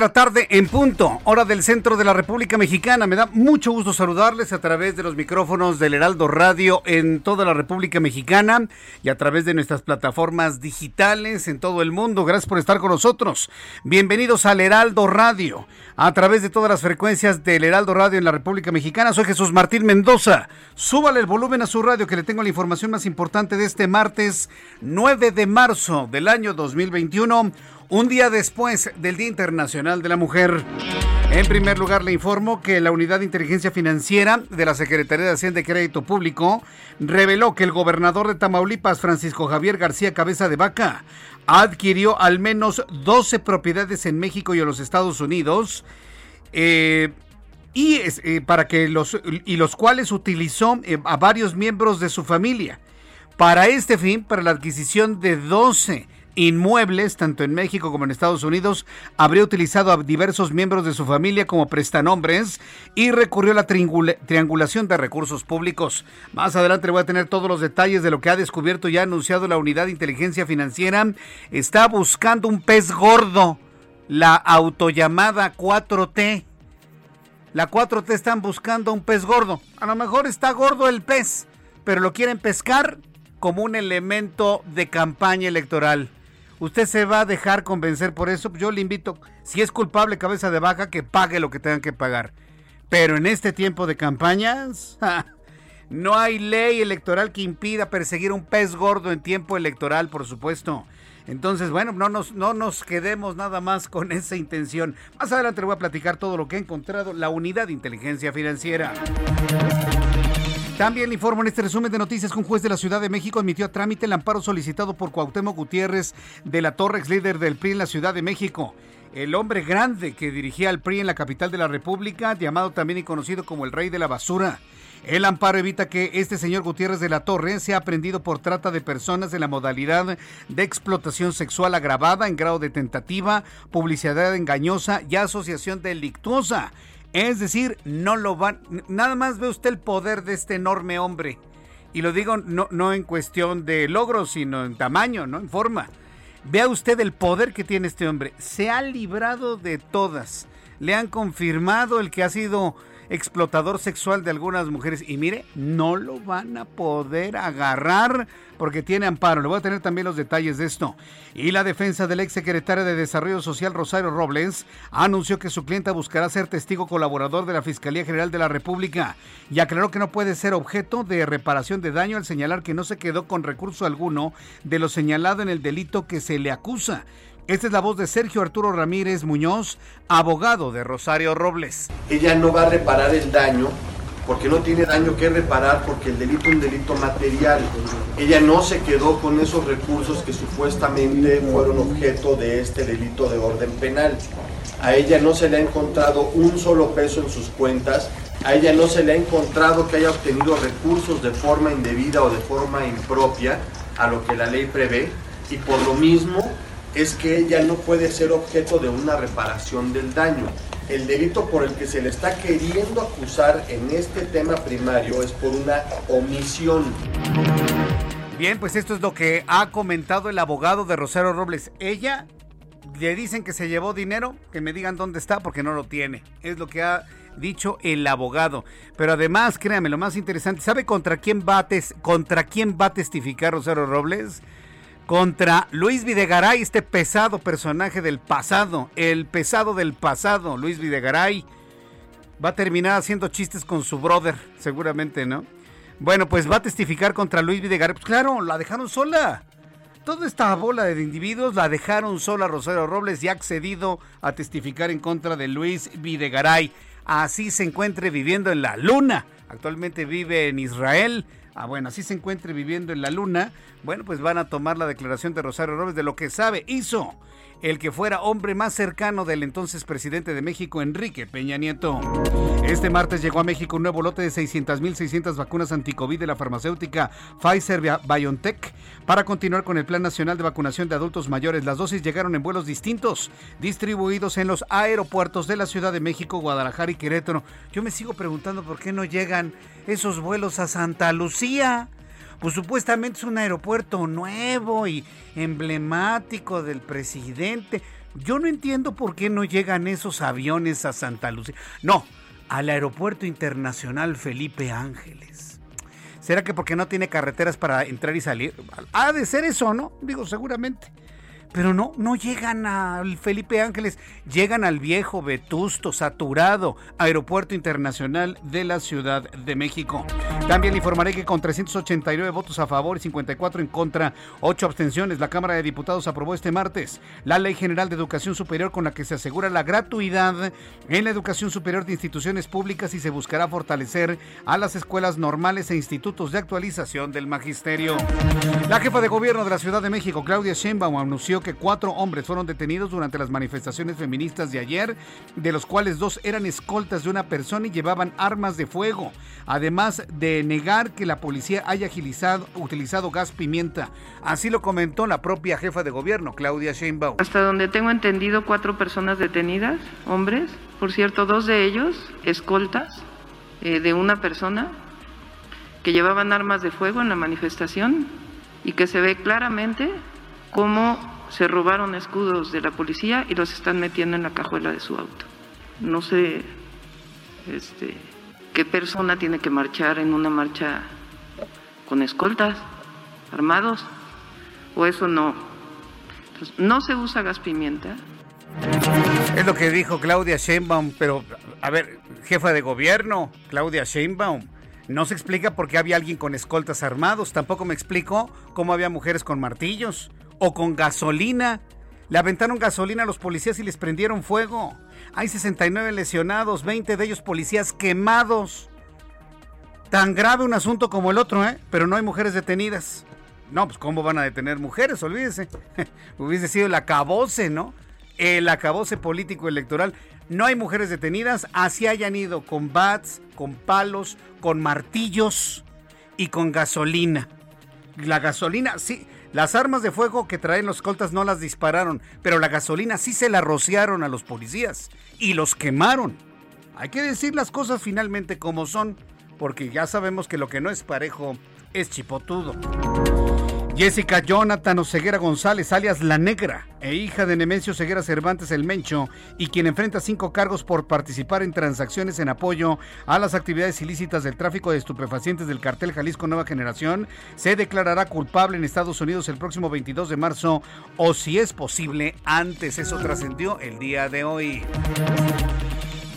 La tarde en punto, hora del centro de la República Mexicana. Me da mucho gusto saludarles a través de los micrófonos del Heraldo Radio en toda la República Mexicana y a través de nuestras plataformas digitales en todo el mundo. Gracias por estar con nosotros. Bienvenidos al Heraldo Radio a través de todas las frecuencias del Heraldo Radio en la República Mexicana. Soy Jesús Martín Mendoza. Súbale el volumen a su radio que le tengo la información más importante de este martes 9 de marzo del año 2021 un día después del Día Internacional de la Mujer. En primer lugar, le informo que la Unidad de Inteligencia Financiera de la Secretaría de Hacienda y Crédito Público reveló que el gobernador de Tamaulipas, Francisco Javier García Cabeza de Vaca, adquirió al menos 12 propiedades en México y en los Estados Unidos. Eh, y eh, para que los y los cuales utilizó eh, a varios miembros de su familia para este fin para la adquisición de 12 inmuebles, tanto en México como en Estados Unidos, habría utilizado a diversos miembros de su familia como prestanombres y recurrió a la triangulación de recursos públicos. Más adelante voy a tener todos los detalles de lo que ha descubierto y ha anunciado la Unidad de Inteligencia Financiera. Está buscando un pez gordo, la autollamada 4T. La 4T están buscando un pez gordo. A lo mejor está gordo el pez, pero lo quieren pescar como un elemento de campaña electoral. ¿Usted se va a dejar convencer por eso? Yo le invito, si es culpable cabeza de vaca, que pague lo que tengan que pagar. Pero en este tiempo de campañas, no hay ley electoral que impida perseguir un pez gordo en tiempo electoral, por supuesto. Entonces, bueno, no nos, no nos quedemos nada más con esa intención. Más adelante le voy a platicar todo lo que ha encontrado la unidad de inteligencia financiera. También le informo en este resumen de noticias que un juez de la Ciudad de México admitió a trámite el amparo solicitado por Cuauhtémoc Gutiérrez de la Torre, ex líder del PRI en la Ciudad de México. El hombre grande que dirigía al PRI en la capital de la República, llamado también y conocido como el rey de la basura. El amparo evita que este señor Gutiérrez de la Torre sea aprendido por trata de personas en la modalidad de explotación sexual agravada en grado de tentativa, publicidad engañosa y asociación delictuosa. Es decir, no lo van. Nada más ve usted el poder de este enorme hombre. Y lo digo no, no en cuestión de logros, sino en tamaño, ¿no? En forma. Vea usted el poder que tiene este hombre. Se ha librado de todas. Le han confirmado el que ha sido explotador sexual de algunas mujeres. Y mire, no lo van a poder agarrar porque tiene amparo. Le voy a tener también los detalles de esto. Y la defensa del ex secretario de Desarrollo Social, Rosario Robles, anunció que su clienta buscará ser testigo colaborador de la Fiscalía General de la República y aclaró que no puede ser objeto de reparación de daño al señalar que no se quedó con recurso alguno de lo señalado en el delito que se le acusa. Esta es la voz de Sergio Arturo Ramírez Muñoz, abogado de Rosario Robles. Ella no va a reparar el daño porque no tiene daño que reparar porque el delito es un delito material. Ella no se quedó con esos recursos que supuestamente fueron objeto de este delito de orden penal. A ella no se le ha encontrado un solo peso en sus cuentas, a ella no se le ha encontrado que haya obtenido recursos de forma indebida o de forma impropia a lo que la ley prevé y por lo mismo es que ella no puede ser objeto de una reparación del daño. el delito por el que se le está queriendo acusar en este tema primario es por una omisión. Bien, pues esto es lo que ha comentado el abogado de Rosario Robles. Ella le dicen que se llevó dinero, que me digan dónde está porque no lo tiene. Es lo que ha dicho el abogado. Pero además, créame, lo más interesante, ¿sabe contra quién va a, contra quién va a testificar Rosario Robles? Contra Luis Videgaray, este pesado personaje del pasado, el pesado del pasado, Luis Videgaray. Va a terminar haciendo chistes con su brother, seguramente, ¿no? Bueno, pues va a testificar contra Luis Videgaray. Pues claro, la dejaron sola. Toda esta bola de individuos la dejaron sola Rosario Robles y ha accedido a testificar en contra de Luis Videgaray así se encuentre viviendo en la luna. Actualmente vive en Israel. Ah, bueno, así se encuentre viviendo en la luna. Bueno, pues van a tomar la declaración de Rosario Robles de lo que sabe, hizo el que fuera hombre más cercano del entonces presidente de México, Enrique Peña Nieto. Este martes llegó a México un nuevo lote de 600.600 vacunas anticovid de la farmacéutica Pfizer BioNTech para continuar con el Plan Nacional de Vacunación de Adultos Mayores. Las dosis llegaron en vuelos distintos, distribuidos en los aeropuertos de la Ciudad de México, Guadalajara y Querétaro. Yo me sigo preguntando por qué no llegan esos vuelos a Santa Lucía pues supuestamente es un aeropuerto nuevo y emblemático del presidente. Yo no entiendo por qué no llegan esos aviones a Santa Lucía. No, al aeropuerto internacional Felipe Ángeles. ¿Será que porque no tiene carreteras para entrar y salir? Ha de ser eso, ¿no? Digo, seguramente. Pero no, no llegan al Felipe Ángeles, llegan al viejo, vetusto, saturado Aeropuerto Internacional de la Ciudad de México. También informaré que con 389 votos a favor y 54 en contra, 8 abstenciones, la Cámara de Diputados aprobó este martes la Ley General de Educación Superior con la que se asegura la gratuidad en la educación superior de instituciones públicas y se buscará fortalecer a las escuelas normales e institutos de actualización del magisterio. La jefa de gobierno de la Ciudad de México, Claudia Sheinbaum, anunció que cuatro hombres fueron detenidos durante las manifestaciones feministas de ayer, de los cuales dos eran escoltas de una persona y llevaban armas de fuego, además de negar que la policía haya agilizado, utilizado gas pimienta. Así lo comentó la propia jefa de gobierno, Claudia Sheinbaum. Hasta donde tengo entendido, cuatro personas detenidas, hombres, por cierto, dos de ellos escoltas eh, de una persona que llevaban armas de fuego en la manifestación y que se ve claramente cómo se robaron escudos de la policía y los están metiendo en la cajuela de su auto. No sé este, qué persona tiene que marchar en una marcha con escoltas, armados, o eso no. no se usa gas pimienta. Es lo que dijo Claudia Sheinbaum, pero a ver, jefa de gobierno, Claudia Sheinbaum, no se explica por qué había alguien con escoltas armados, tampoco me explicó cómo había mujeres con martillos o con gasolina. Le aventaron gasolina a los policías y les prendieron fuego. Hay 69 lesionados, 20 de ellos policías quemados. Tan grave un asunto como el otro, ¿eh? Pero no hay mujeres detenidas. No, pues ¿cómo van a detener mujeres? Olvídese. Hubiese sido el acabose, ¿no? El acabose político electoral. No hay mujeres detenidas, así hayan ido con bats, con palos, con martillos y con gasolina. La gasolina, sí, las armas de fuego que traen los escoltas no las dispararon, pero la gasolina sí se la rociaron a los policías y los quemaron. Hay que decir las cosas finalmente como son, porque ya sabemos que lo que no es parejo es chipotudo. Jessica Jonathan Oseguera González, alias La Negra, e hija de Nemesio Ceguera Cervantes el Mencho, y quien enfrenta cinco cargos por participar en transacciones en apoyo a las actividades ilícitas del tráfico de estupefacientes del cartel Jalisco Nueva Generación, se declarará culpable en Estados Unidos el próximo 22 de marzo, o si es posible, antes. Eso trascendió el día de hoy.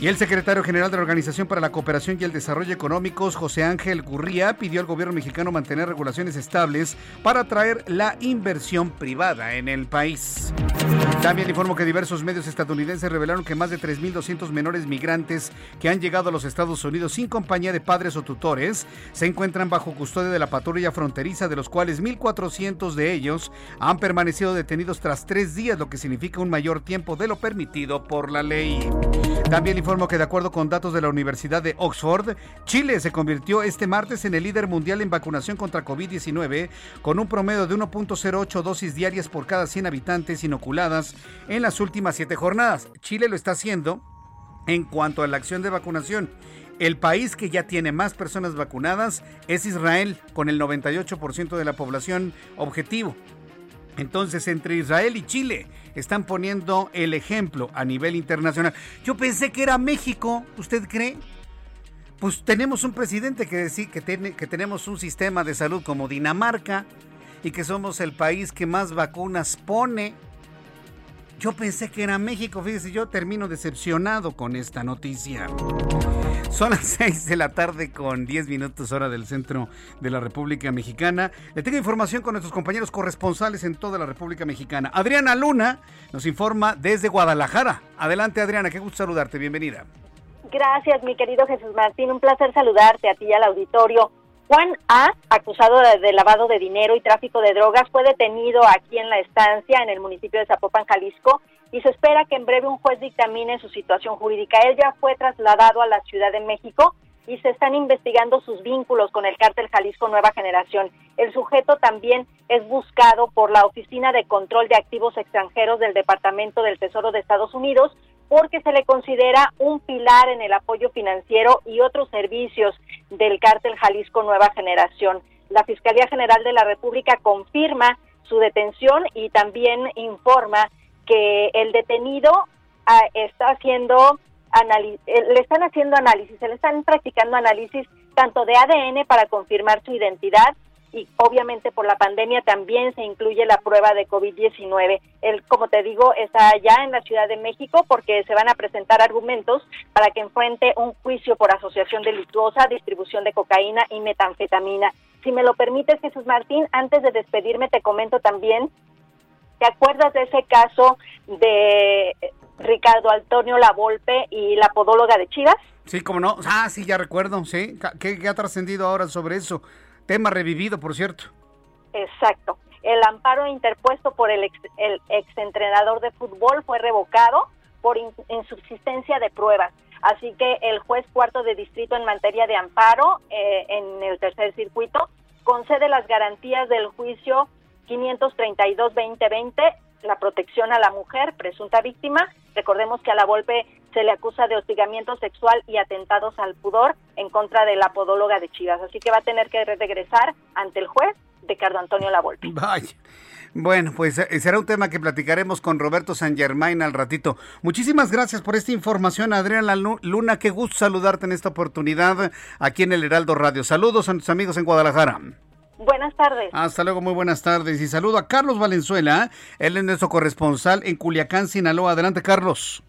Y el secretario general de la Organización para la Cooperación y el Desarrollo Económicos, José Ángel Gurría, pidió al gobierno mexicano mantener regulaciones estables para atraer la inversión privada en el país. También informó que diversos medios estadounidenses revelaron que más de 3.200 menores migrantes que han llegado a los Estados Unidos sin compañía de padres o tutores se encuentran bajo custodia de la patrulla fronteriza, de los cuales 1.400 de ellos han permanecido detenidos tras tres días, lo que significa un mayor tiempo de lo permitido por la ley. También informó que de acuerdo con datos de la Universidad de Oxford, Chile se convirtió este martes en el líder mundial en vacunación contra COVID-19 con un promedio de 1.08 dosis diarias por cada 100 habitantes inoculadas en las últimas siete jornadas. Chile lo está haciendo en cuanto a la acción de vacunación. El país que ya tiene más personas vacunadas es Israel, con el 98% de la población objetivo. Entonces, entre Israel y Chile están poniendo el ejemplo a nivel internacional. Yo pensé que era México, ¿usted cree? Pues tenemos un presidente que decir que, que tenemos un sistema de salud como Dinamarca y que somos el país que más vacunas pone. Yo pensé que era México, fíjese, yo termino decepcionado con esta noticia. Son las 6 de la tarde con 10 minutos hora del centro de la República Mexicana. Le tengo información con nuestros compañeros corresponsales en toda la República Mexicana. Adriana Luna nos informa desde Guadalajara. Adelante Adriana, qué gusto saludarte, bienvenida. Gracias, mi querido Jesús Martín, un placer saludarte a ti y al auditorio. Juan A., acusado de, lavado de dinero y tráfico de drogas, fue detenido aquí en la estancia, en el municipio de Zapopan, Jalisco, y se espera que en breve un juez dictamine su situación jurídica. Él ya fue trasladado a la Ciudad de México y se están investigando sus vínculos con el cártel Jalisco Nueva Generación. El sujeto también es buscado por la Oficina de Control de Activos Extranjeros del Departamento del Tesoro de Estados Unidos porque se le considera un pilar en el apoyo financiero y otros servicios del cártel Jalisco Nueva Generación. La Fiscalía General de la República confirma su detención y también informa que el detenido ah, está haciendo eh, le están haciendo análisis, se le están practicando análisis tanto de ADN para confirmar su identidad y obviamente por la pandemia también se incluye la prueba de COVID-19. Él, como te digo, está ya en la Ciudad de México porque se van a presentar argumentos para que enfrente un juicio por asociación delictuosa, distribución de cocaína y metanfetamina. Si me lo permites, Jesús Martín, antes de despedirme te comento también, ¿te acuerdas de ese caso de Ricardo Antonio Lavolpe y la podóloga de Chivas? Sí, como no. Ah, sí, ya recuerdo, sí. qué ha trascendido ahora sobre eso? Tema revivido, por cierto. Exacto. El amparo interpuesto por el, ex, el exentrenador de fútbol fue revocado por insubsistencia de pruebas. Así que el juez cuarto de distrito en materia de amparo eh, en el tercer circuito concede las garantías del juicio 532-2020, la protección a la mujer, presunta víctima. Recordemos que a la Volpe se le acusa de hostigamiento sexual y atentados al pudor en contra de la podóloga de Chivas. Así que va a tener que regresar ante el juez Ricardo Antonio Lavolpe. Vaya. Bueno, pues eh, será un tema que platicaremos con Roberto San Germain al ratito. Muchísimas gracias por esta información, Adriana Luna. Qué gusto saludarte en esta oportunidad aquí en el Heraldo Radio. Saludos a nuestros amigos en Guadalajara. Buenas tardes. Hasta luego, muy buenas tardes. Y saludo a Carlos Valenzuela. Él es nuestro corresponsal en Culiacán, Sinaloa. Adelante, Carlos.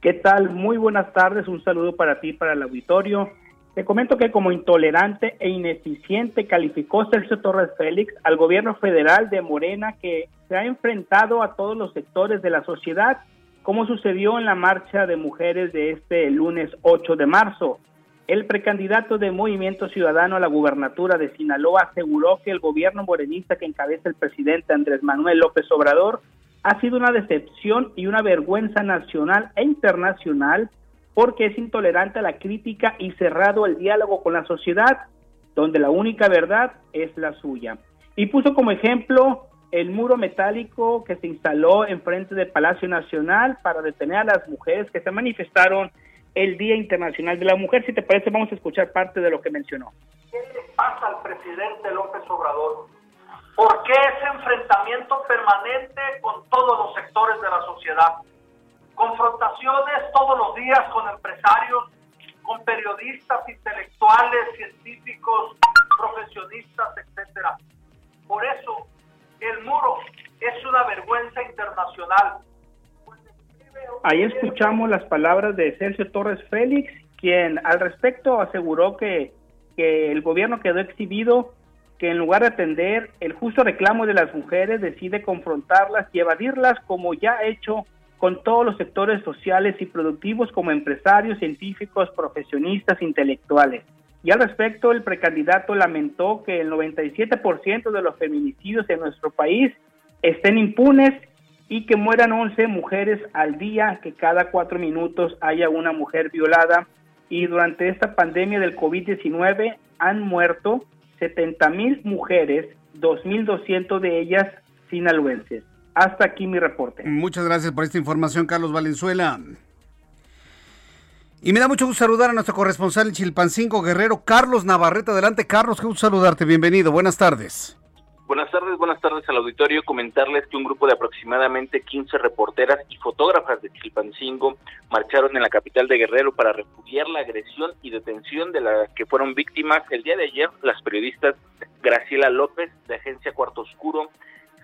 ¿Qué tal? Muy buenas tardes, un saludo para ti y para el auditorio. Te comento que como intolerante e ineficiente calificó Sergio Torres Félix al gobierno federal de Morena que se ha enfrentado a todos los sectores de la sociedad, como sucedió en la marcha de mujeres de este lunes 8 de marzo. El precandidato de Movimiento Ciudadano a la gubernatura de Sinaloa aseguró que el gobierno morenista que encabeza el presidente Andrés Manuel López Obrador ha sido una decepción y una vergüenza nacional e internacional porque es intolerante a la crítica y cerrado el diálogo con la sociedad, donde la única verdad es la suya. Y puso como ejemplo el muro metálico que se instaló enfrente del Palacio Nacional para detener a las mujeres que se manifestaron el Día Internacional de la Mujer. Si te parece, vamos a escuchar parte de lo que mencionó. ¿Qué le pasa al presidente López Obrador? ¿Por qué ese enfrentamiento permanente con todos los sectores de la sociedad? Confrontaciones todos los días con empresarios, con periodistas, intelectuales, científicos, profesionistas, etcétera. Por eso, el muro es una vergüenza internacional. Ahí escuchamos las palabras de Sergio Torres Félix, quien al respecto aseguró que, que el gobierno quedó exhibido que en lugar de atender el justo reclamo de las mujeres decide confrontarlas y evadirlas como ya ha hecho con todos los sectores sociales y productivos como empresarios, científicos, profesionistas, intelectuales. Y al respecto, el precandidato lamentó que el 97% de los feminicidios en nuestro país estén impunes y que mueran 11 mujeres al día, que cada cuatro minutos haya una mujer violada. Y durante esta pandemia del COVID-19 han muerto 70 mil mujeres, 2.200 de ellas sinaloenses. Hasta aquí mi reporte. Muchas gracias por esta información, Carlos Valenzuela. Y me da mucho gusto saludar a nuestro corresponsal en Chilpancingo Guerrero, Carlos Navarrete. Adelante, Carlos, qué gusto saludarte. Bienvenido, buenas tardes. Buenas tardes, buenas tardes al auditorio. Comentarles que un grupo de aproximadamente 15 reporteras y fotógrafas de Chilpancingo marcharon en la capital de Guerrero para repudiar la agresión y detención de la que fueron víctimas el día de ayer las periodistas Graciela López de Agencia Cuarto Oscuro,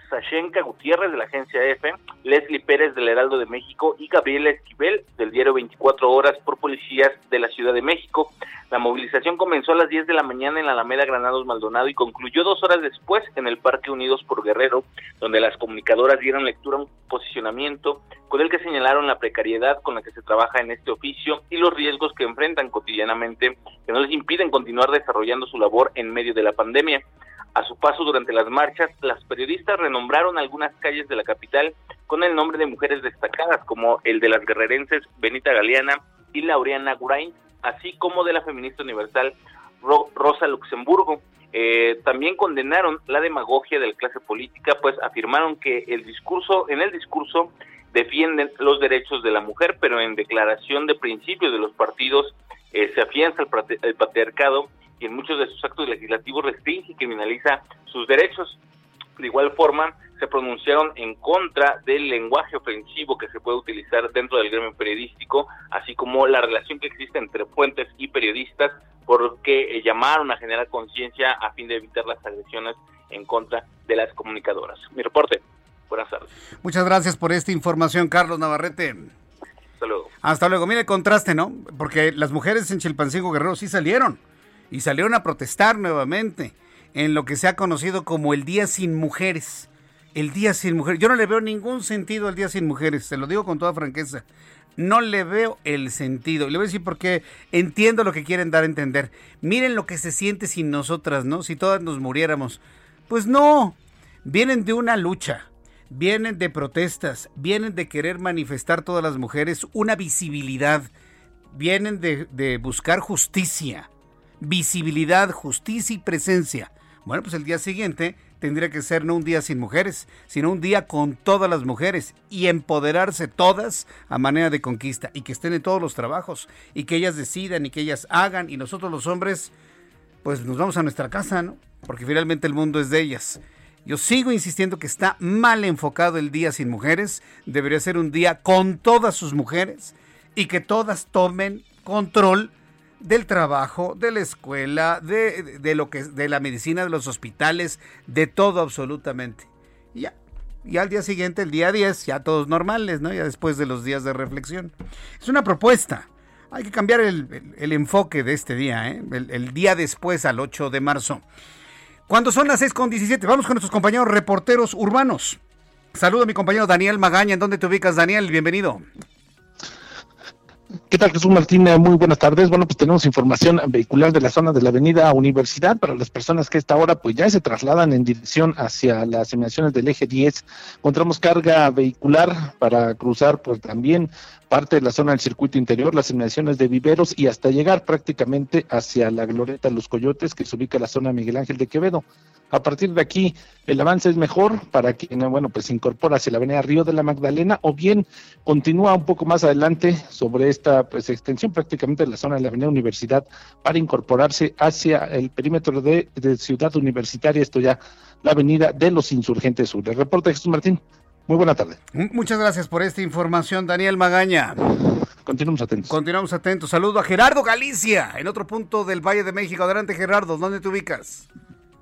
Sashenka Gutiérrez de la agencia EFE, Leslie Pérez del Heraldo de México y Gabriela Esquivel del diario 24 Horas por policías de la Ciudad de México. La movilización comenzó a las 10 de la mañana en la Alameda Granados Maldonado y concluyó dos horas después en el Parque Unidos por Guerrero, donde las comunicadoras dieron lectura a un posicionamiento con el que señalaron la precariedad con la que se trabaja en este oficio y los riesgos que enfrentan cotidianamente que no les impiden continuar desarrollando su labor en medio de la pandemia. A su paso durante las marchas, las periodistas renombraron algunas calles de la capital con el nombre de mujeres destacadas, como el de las guerrerenses Benita Galeana y Laureana Gurain, así como de la feminista universal Rosa Luxemburgo. Eh, también condenaron la demagogia de la clase política, pues afirmaron que el discurso, en el discurso defienden los derechos de la mujer, pero en declaración de principios de los partidos eh, se afianza el patriarcado y en muchos de sus actos legislativos restringe y criminaliza sus derechos. De igual forma, se pronunciaron en contra del lenguaje ofensivo que se puede utilizar dentro del gremio periodístico, así como la relación que existe entre fuentes y periodistas, porque eh, llamaron a generar conciencia a fin de evitar las agresiones en contra de las comunicadoras. Mi reporte. Buenas tardes. Muchas gracias por esta información, Carlos Navarrete. Hasta luego. Hasta luego. Mire el contraste, ¿no? Porque las mujeres en Chilpancingo Guerrero sí salieron y salieron a protestar nuevamente en lo que se ha conocido como el Día Sin Mujeres. El Día Sin Mujeres. Yo no le veo ningún sentido al Día Sin Mujeres, se lo digo con toda franqueza. No le veo el sentido. Le voy a decir porque entiendo lo que quieren dar a entender. Miren lo que se siente sin nosotras, ¿no? Si todas nos muriéramos. Pues no. Vienen de una lucha. Vienen de protestas. Vienen de querer manifestar todas las mujeres una visibilidad. Vienen de, de buscar justicia visibilidad, justicia y presencia. Bueno, pues el día siguiente tendría que ser no un día sin mujeres, sino un día con todas las mujeres y empoderarse todas a manera de conquista y que estén en todos los trabajos y que ellas decidan y que ellas hagan y nosotros los hombres pues nos vamos a nuestra casa, ¿no? Porque finalmente el mundo es de ellas. Yo sigo insistiendo que está mal enfocado el día sin mujeres, debería ser un día con todas sus mujeres y que todas tomen control del trabajo, de la escuela, de, de, lo que de la medicina, de los hospitales, de todo absolutamente. Y ya. Y al día siguiente, el día 10, ya todos normales, ¿no? Ya después de los días de reflexión. Es una propuesta. Hay que cambiar el, el, enfoque de este día, ¿eh? el, el, día después, al 8 de marzo. Cuando son las 6.17, vamos con nuestros compañeros reporteros urbanos. Saludo a mi compañero Daniel Magaña. ¿En dónde te ubicas, Daniel? Bienvenido. ¿Qué tal, Jesús Martín? Muy buenas tardes. Bueno, pues tenemos información vehicular de la zona de la avenida Universidad para las personas que a esta hora pues ya se trasladan en dirección hacia las emisiones del eje 10. Encontramos carga vehicular para cruzar pues también parte de la zona del circuito interior, las inmediaciones de viveros y hasta llegar prácticamente hacia la glorieta Los Coyotes que se ubica en la zona Miguel Ángel de Quevedo. A partir de aquí, el avance es mejor para quien, bueno, pues se incorpora hacia la avenida Río de la Magdalena o bien continúa un poco más adelante sobre esta pues extensión prácticamente de la zona de la avenida Universidad para incorporarse hacia el perímetro de, de Ciudad Universitaria, esto ya la avenida de los Insurgentes Sur. El reporte Jesús Martín. Muy buena tarde. Muchas gracias por esta información, Daniel Magaña. Continuamos atentos. Continuamos atentos. Saludo a Gerardo Galicia, en otro punto del Valle de México. Adelante, Gerardo, ¿dónde te ubicas?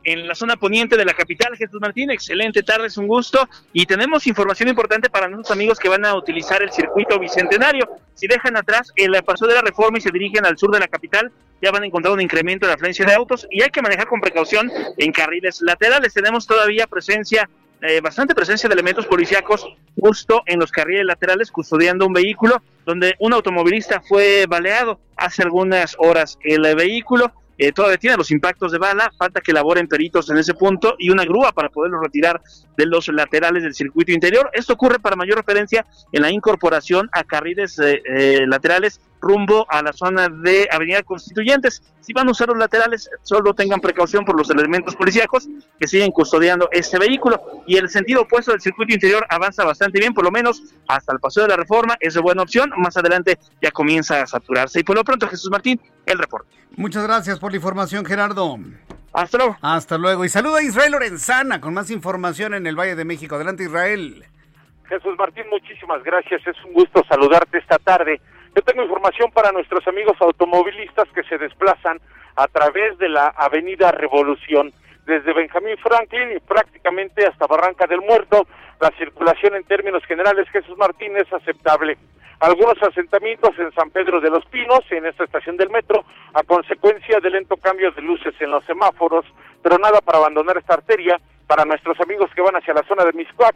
En la zona poniente de la capital, Jesús Martín. Excelente tarde, es un gusto. Y tenemos información importante para nuestros amigos que van a utilizar el circuito bicentenario. Si dejan atrás el paso de la reforma y se dirigen al sur de la capital, ya van a encontrar un incremento de la afluencia de autos y hay que manejar con precaución en carriles laterales. Tenemos todavía presencia eh, bastante presencia de elementos policíacos justo en los carriles laterales custodiando un vehículo donde un automovilista fue baleado hace algunas horas. El vehículo eh, todavía tiene los impactos de bala, falta que elaboren peritos en ese punto y una grúa para poderlo retirar de los laterales del circuito interior. Esto ocurre para mayor referencia en la incorporación a carriles eh, laterales rumbo a la zona de Avenida Constituyentes. Si van a usar los laterales, solo tengan precaución por los elementos policíacos que siguen custodiando este vehículo. Y el sentido opuesto del circuito interior avanza bastante bien, por lo menos hasta el paseo de la reforma. Es de buena opción. Más adelante ya comienza a saturarse. Y por lo pronto, Jesús Martín, el reporte. Muchas gracias por la información, Gerardo. Hasta luego. Hasta luego. Y saluda a Israel Lorenzana con más información en el Valle de México. Adelante, Israel. Jesús Martín, muchísimas gracias. Es un gusto saludarte esta tarde. Yo tengo información para nuestros amigos automovilistas que se desplazan a través de la Avenida Revolución, desde Benjamín Franklin y prácticamente hasta Barranca del Muerto. La circulación en términos generales, Jesús Martín, es aceptable. Algunos asentamientos en San Pedro de los Pinos, en esta estación del metro, a consecuencia del lento cambio de luces en los semáforos, pero nada para abandonar esta arteria. Para nuestros amigos que van hacia la zona de Miscuac,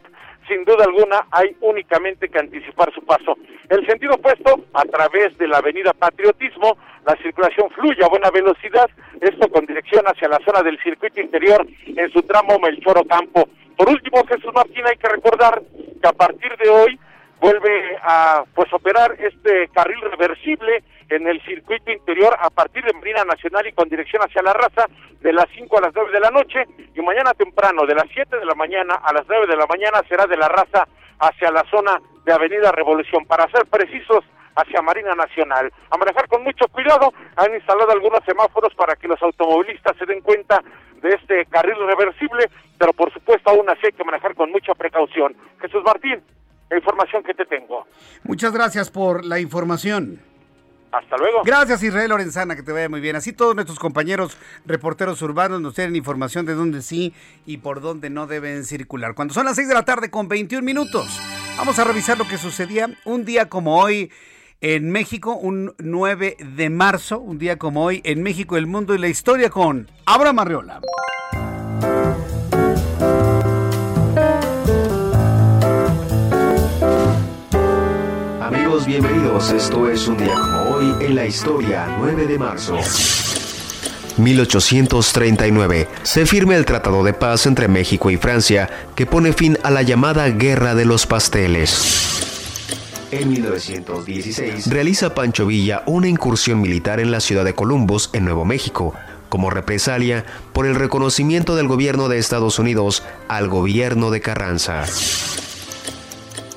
sin duda alguna hay únicamente que anticipar su paso. El sentido opuesto, a través de la avenida Patriotismo, la circulación fluye a buena velocidad, esto con dirección hacia la zona del circuito interior en su tramo Melchor Campo. Por último, Jesús Martín, hay que recordar que a partir de hoy vuelve a pues operar este carril reversible en el circuito interior a partir de Marina Nacional y con dirección hacia la raza de las 5 a las 9 de la noche y mañana temprano de las 7 de la mañana a las 9 de la mañana será de la raza hacia la zona de Avenida Revolución. Para ser precisos, hacia Marina Nacional. A manejar con mucho cuidado, han instalado algunos semáforos para que los automovilistas se den cuenta de este carril reversible, pero por supuesto aún así hay que manejar con mucha precaución. Jesús Martín, la información que te tengo. Muchas gracias por la información. Hasta luego. Gracias Israel Lorenzana, que te vaya muy bien. Así todos nuestros compañeros reporteros urbanos nos tienen información de dónde sí y por dónde no deben circular. Cuando son las 6 de la tarde con 21 minutos, vamos a revisar lo que sucedía un día como hoy en México, un 9 de marzo, un día como hoy en México, el mundo y la historia con Abraham Arreola. Bienvenidos. Esto es un día como hoy en la historia, 9 de marzo. 1839. Se firma el Tratado de Paz entre México y Francia que pone fin a la llamada Guerra de los Pasteles. En 1916 realiza Pancho Villa una incursión militar en la ciudad de Columbus, en Nuevo México, como represalia por el reconocimiento del gobierno de Estados Unidos al gobierno de Carranza.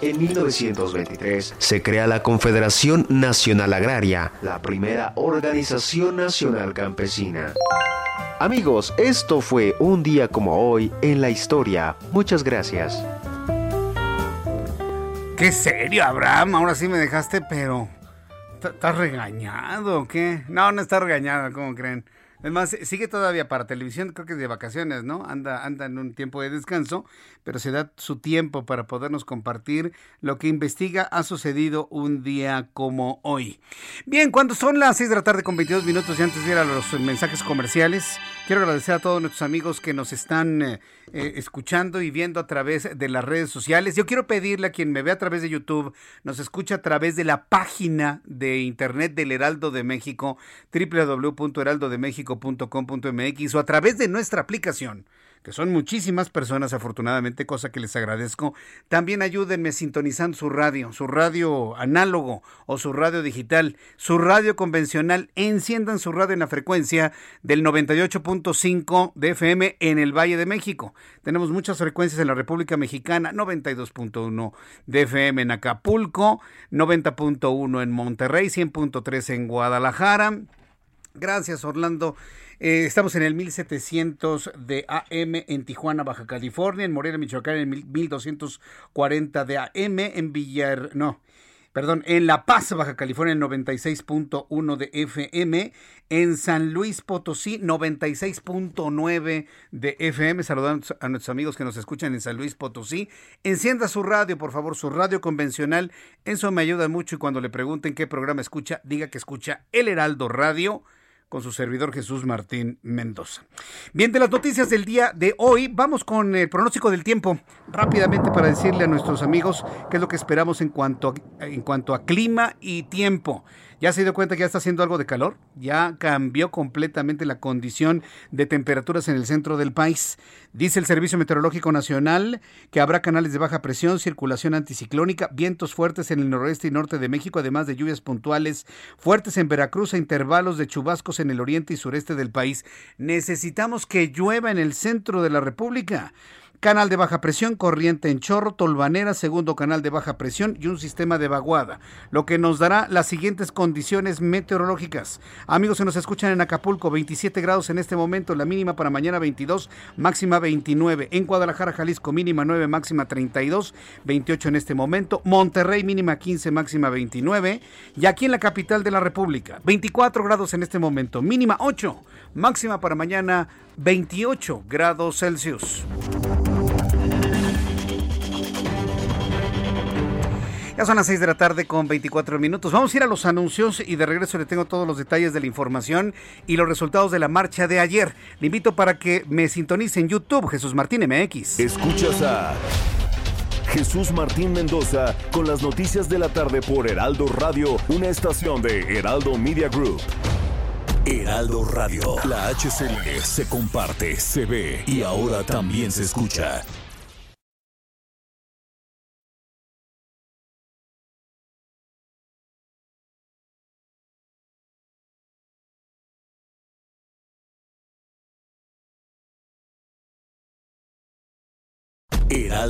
En 1923 se crea la Confederación Nacional Agraria, la primera organización nacional campesina. Amigos, esto fue un día como hoy en la historia. Muchas gracias. Qué serio, Abraham. Ahora sí me dejaste, pero. ¿Estás regañado qué? No, no está regañado, ¿cómo creen? Es más, sigue todavía para televisión, creo que de vacaciones, ¿no? Anda, anda en un tiempo de descanso, pero se da su tiempo para podernos compartir lo que investiga ha sucedido un día como hoy. Bien, cuando son las 6 de la tarde con 22 minutos y antes de ir a los mensajes comerciales, quiero agradecer a todos nuestros amigos que nos están eh, eh, escuchando y viendo a través de las redes sociales. Yo quiero pedirle a quien me ve a través de YouTube, nos escucha a través de la página de internet del Heraldo de México, www.heraldodemexico .com.mx o a través de nuestra aplicación que son muchísimas personas afortunadamente, cosa que les agradezco. También ayúdenme sintonizando su radio, su radio análogo o su radio digital, su radio convencional. Enciendan su radio en la frecuencia del 98.5 de FM en el Valle de México. Tenemos muchas frecuencias en la República Mexicana, 92.1 de FM en Acapulco, 90.1 en Monterrey, 100.3 en Guadalajara. Gracias, Orlando. Eh, estamos en el 1700 de AM en Tijuana, Baja California, en Morelia, Michoacán, en 1240 de AM, en Villar, no, perdón, en La Paz, Baja California, en 96.1 de FM, en San Luis Potosí, 96.9 de FM. Saludamos a nuestros amigos que nos escuchan en San Luis Potosí. Encienda su radio, por favor, su radio convencional. Eso me ayuda mucho y cuando le pregunten qué programa escucha, diga que escucha El Heraldo Radio con su servidor Jesús Martín Mendoza. Bien, de las noticias del día de hoy, vamos con el pronóstico del tiempo rápidamente para decirle a nuestros amigos qué es lo que esperamos en cuanto a, en cuanto a clima y tiempo. ¿Ya se dio cuenta que ya está haciendo algo de calor? Ya cambió completamente la condición de temperaturas en el centro del país. Dice el Servicio Meteorológico Nacional que habrá canales de baja presión, circulación anticiclónica, vientos fuertes en el noroeste y norte de México, además de lluvias puntuales fuertes en Veracruz e intervalos de chubascos en el oriente y sureste del país. Necesitamos que llueva en el centro de la República canal de baja presión, corriente en chorro, tolvanera, segundo canal de baja presión y un sistema de vaguada, lo que nos dará las siguientes condiciones meteorológicas. Amigos se nos escuchan en Acapulco, 27 grados en este momento, la mínima para mañana 22, máxima 29. En Guadalajara, Jalisco, mínima 9, máxima 32, 28 en este momento. Monterrey, mínima 15, máxima 29. Y aquí en la capital de la República, 24 grados en este momento, mínima 8, máxima para mañana 28 grados Celsius. Ya son las 6 de la tarde con 24 minutos. Vamos a ir a los anuncios y de regreso le tengo todos los detalles de la información y los resultados de la marcha de ayer. Le invito para que me sintonice en YouTube, Jesús Martín MX. Escuchas a Jesús Martín Mendoza con las noticias de la tarde por Heraldo Radio, una estación de Heraldo Media Group. Heraldo Radio, la HCL se comparte, se ve y ahora también se escucha.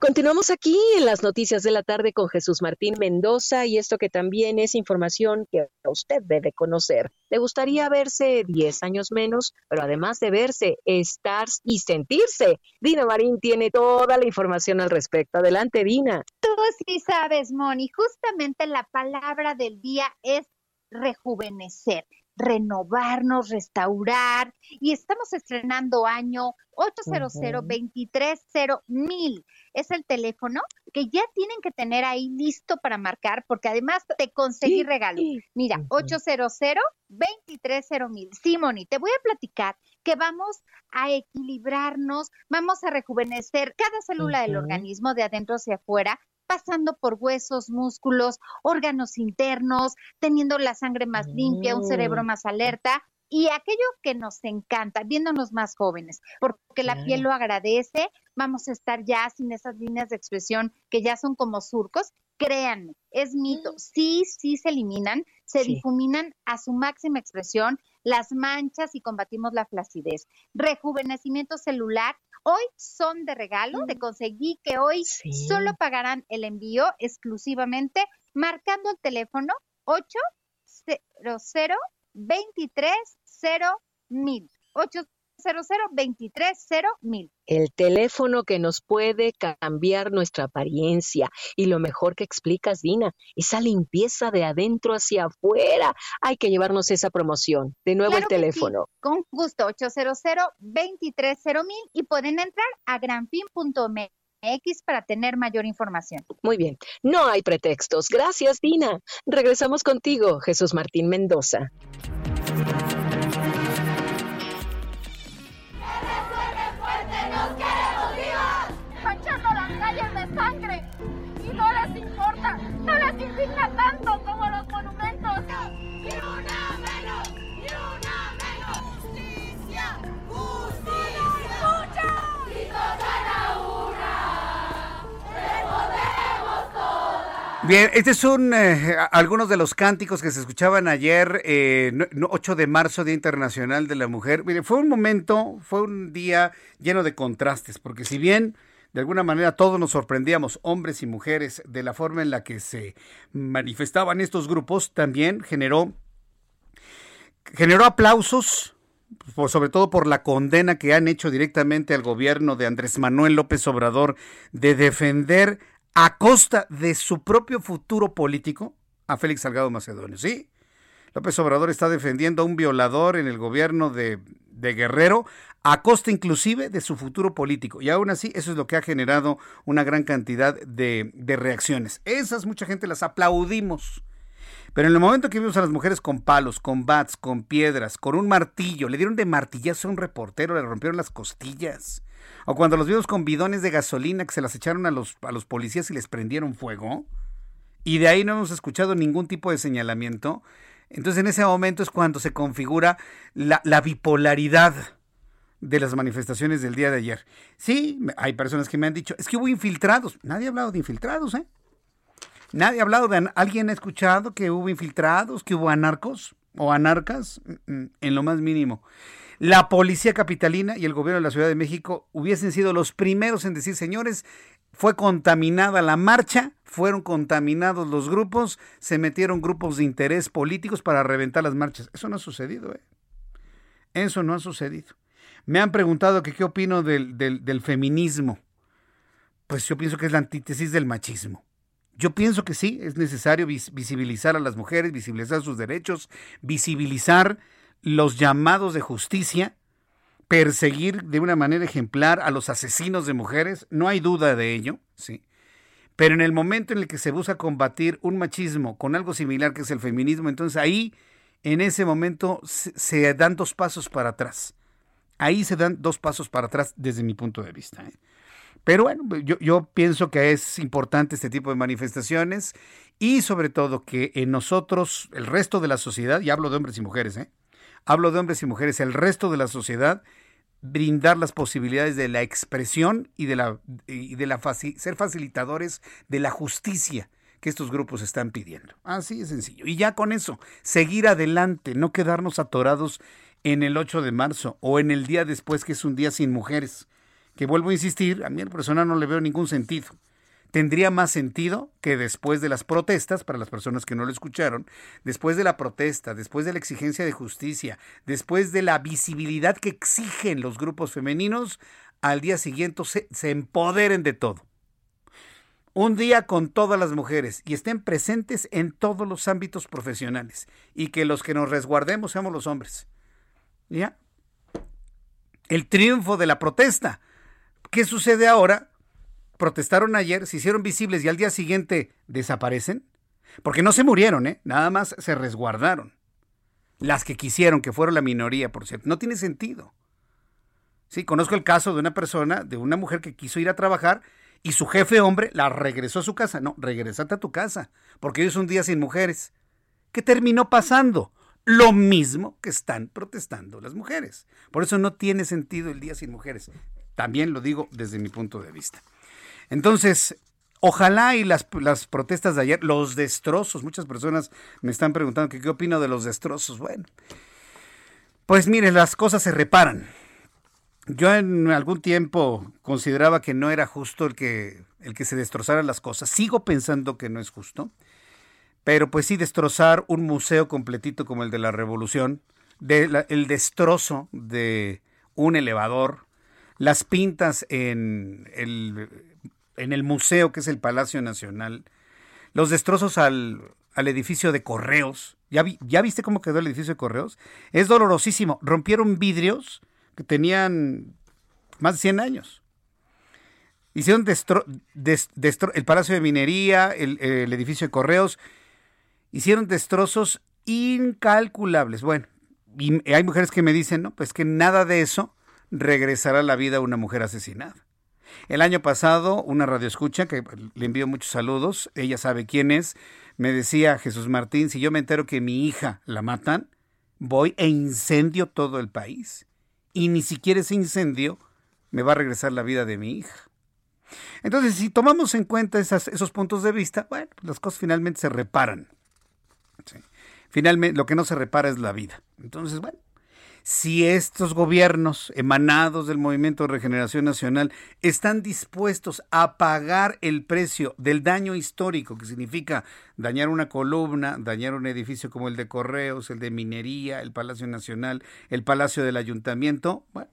Continuamos aquí en las noticias de la tarde con Jesús Martín Mendoza y esto que también es información que usted debe conocer. ¿Le gustaría verse 10 años menos? Pero además de verse, estar y sentirse. Dina Marín tiene toda la información al respecto. Adelante, Dina. Tú sí sabes, Moni. Justamente la palabra del día es rejuvenecer renovarnos, restaurar y estamos estrenando año 800 230 mil. Es el teléfono que ya tienen que tener ahí listo para marcar porque además te conseguí regalo. Mira, 800 230 mil. Simoni, te voy a platicar que vamos a equilibrarnos, vamos a rejuvenecer cada célula del organismo de adentro hacia afuera pasando por huesos, músculos, órganos internos, teniendo la sangre más limpia, un cerebro mm. más alerta y aquello que nos encanta, viéndonos más jóvenes, porque la piel lo agradece, vamos a estar ya sin esas líneas de expresión que ya son como surcos. Créanme, es mito, mm. sí, sí se eliminan, se difuminan a su máxima expresión las manchas y combatimos la flacidez. Rejuvenecimiento celular Hoy son de regalo, te mm. conseguí que hoy solo pagarán el envío exclusivamente marcando el teléfono 800 23 mil. 00230000. El teléfono que nos puede cambiar nuestra apariencia. Y lo mejor que explicas, Dina, esa limpieza de adentro hacia afuera. Hay que llevarnos esa promoción. De nuevo el teléfono. Con gusto, 800 230000 y pueden entrar a granfin.mx para tener mayor información. Muy bien, no hay pretextos. Gracias, Dina. Regresamos contigo, Jesús Martín Mendoza. Tanto como los monumentos. Ni una menos, ni una menos. Justicia, justicia. Todas. Bien, estos son eh, algunos de los cánticos que se escuchaban ayer, eh, 8 de marzo, Día Internacional de la Mujer. Mire, fue un momento, fue un día lleno de contrastes, porque si bien de alguna manera todos nos sorprendíamos, hombres y mujeres, de la forma en la que se manifestaban estos grupos, también generó, generó aplausos, sobre todo por la condena que han hecho directamente al gobierno de Andrés Manuel López Obrador de defender a costa de su propio futuro político a Félix Salgado Macedonio. Sí, López Obrador está defendiendo a un violador en el gobierno de, de Guerrero a costa inclusive de su futuro político. Y aún así, eso es lo que ha generado una gran cantidad de, reacciones. Esas mucha gente las aplaudimos. Pero en el momento que vimos a las mujeres con palos, con bats, con piedras, con un martillo, le dieron de martillazo a un reportero, le rompieron las costillas. O cuando los vimos con bidones de gasolina que se las echaron a los, a los policías y les prendieron fuego. Y de ahí no hemos escuchado ningún tipo de señalamiento. Entonces en ese momento es cuando se configura la, la bipolaridad de las manifestaciones del día de ayer. Sí, hay personas que me han dicho, es que hubo infiltrados. Nadie ha hablado de infiltrados, ¿eh? Nadie ha hablado de... ¿Alguien ha escuchado que hubo infiltrados, que hubo anarcos o anarcas? Mm, mm, en lo más mínimo. La policía capitalina y el gobierno de la Ciudad de México hubiesen sido los primeros en decir, señores, fue contaminada la marcha, fueron contaminados los grupos, se metieron grupos de interés políticos para reventar las marchas. Eso no ha sucedido, ¿eh? Eso no ha sucedido. Me han preguntado qué opino del, del feminismo. Pues yo pienso que es la antítesis del machismo. Yo pienso que sí, es necesario visibilizar a las mujeres, visibilizar sus derechos, visibilizar los llamados de justicia, perseguir de una manera ejemplar a los asesinos de mujeres, no hay duda de ello, sí. Pero en el momento en el que se busca combatir un machismo con algo similar que es el feminismo, entonces ahí, en ese momento, se, dan dos pasos para atrás. Ahí se dan dos pasos para atrás desde mi punto de vista. ¿eh? Pero bueno, yo, yo, pienso que es importante este tipo de manifestaciones y sobre todo que en nosotros, el resto de la sociedad, y hablo de hombres y mujeres, ¿eh? hablo de hombres y mujeres, el resto de la sociedad, brindar las posibilidades de la expresión y de la, y de la ser facilitadores de la justicia que estos grupos están pidiendo. Así de sencillo. Y ya con eso, seguir adelante, no quedarnos atorados en el 8 de marzo o en el día después, que es un día sin mujeres que vuelvo a insistir, a mí el personal no le veo ningún sentido. Tendría más sentido que después de las protestas, para las personas que no lo escucharon, después de la protesta, después de la exigencia de justicia, después de la visibilidad que exigen los grupos femeninos, al día siguiente se, empoderen de todo. Un día con todas las mujeres y estén presentes en todos los ámbitos profesionales y que los que nos resguardemos seamos los hombres. ¿Ya? El triunfo de la protesta ¿Qué sucede ahora? Protestaron ayer, se hicieron visibles y al día siguiente desaparecen. Porque no se murieron, ¿eh? Nada más se resguardaron. Las que quisieron, que fueron la minoría, por cierto. No tiene sentido. Sí, conozco el caso de una persona, de una mujer que quiso ir a trabajar y su jefe hombre la regresó a su casa. No, regresate a tu casa, porque hoy es un día sin mujeres. ¿Qué terminó pasando? Lo mismo que están protestando las mujeres. Por eso no tiene sentido el día sin mujeres. También lo digo desde mi punto de vista. Entonces, ojalá y las, las protestas de ayer, los destrozos, muchas personas me están preguntando qué opino de los destrozos. Bueno, pues miren, las cosas se reparan. Yo en algún tiempo consideraba que no era justo el que, el que se destrozaran las cosas. Sigo pensando que no es justo. Pero pues sí, destrozar un museo completito como el de la Revolución, de el destrozo de un elevador, las pintas en el, en el museo que es el Palacio Nacional, los destrozos al, al edificio de correos. ¿Ya, ¿Ya viste cómo quedó el edificio de correos? Es dolorosísimo. Rompieron vidrios que tenían más de 100 años. Hicieron destro, el Palacio de Minería, el, el edificio de correos. Hicieron destrozos incalculables. Bueno, y hay mujeres que me dicen, no, pues que nada de eso regresará a la vida una mujer asesinada. El año pasado, una radioescucha, que le envío muchos saludos, ella sabe quién es, me decía Jesús Martín, si yo me entero que mi hija la matan, voy e incendio todo el país. Y ni siquiera ese incendio me va a regresar la vida de mi hija. Entonces, si tomamos en cuenta esos puntos de vista, bueno, las cosas finalmente se reparan. Finalmente, lo que no se repara es la vida. Entonces, bueno, si estos gobiernos emanados del Movimiento de Regeneración Nacional están dispuestos a pagar el precio del daño histórico, que significa dañar una columna, dañar un edificio como el de Correos, el de Minería, el Palacio Nacional, el Palacio del Ayuntamiento, bueno,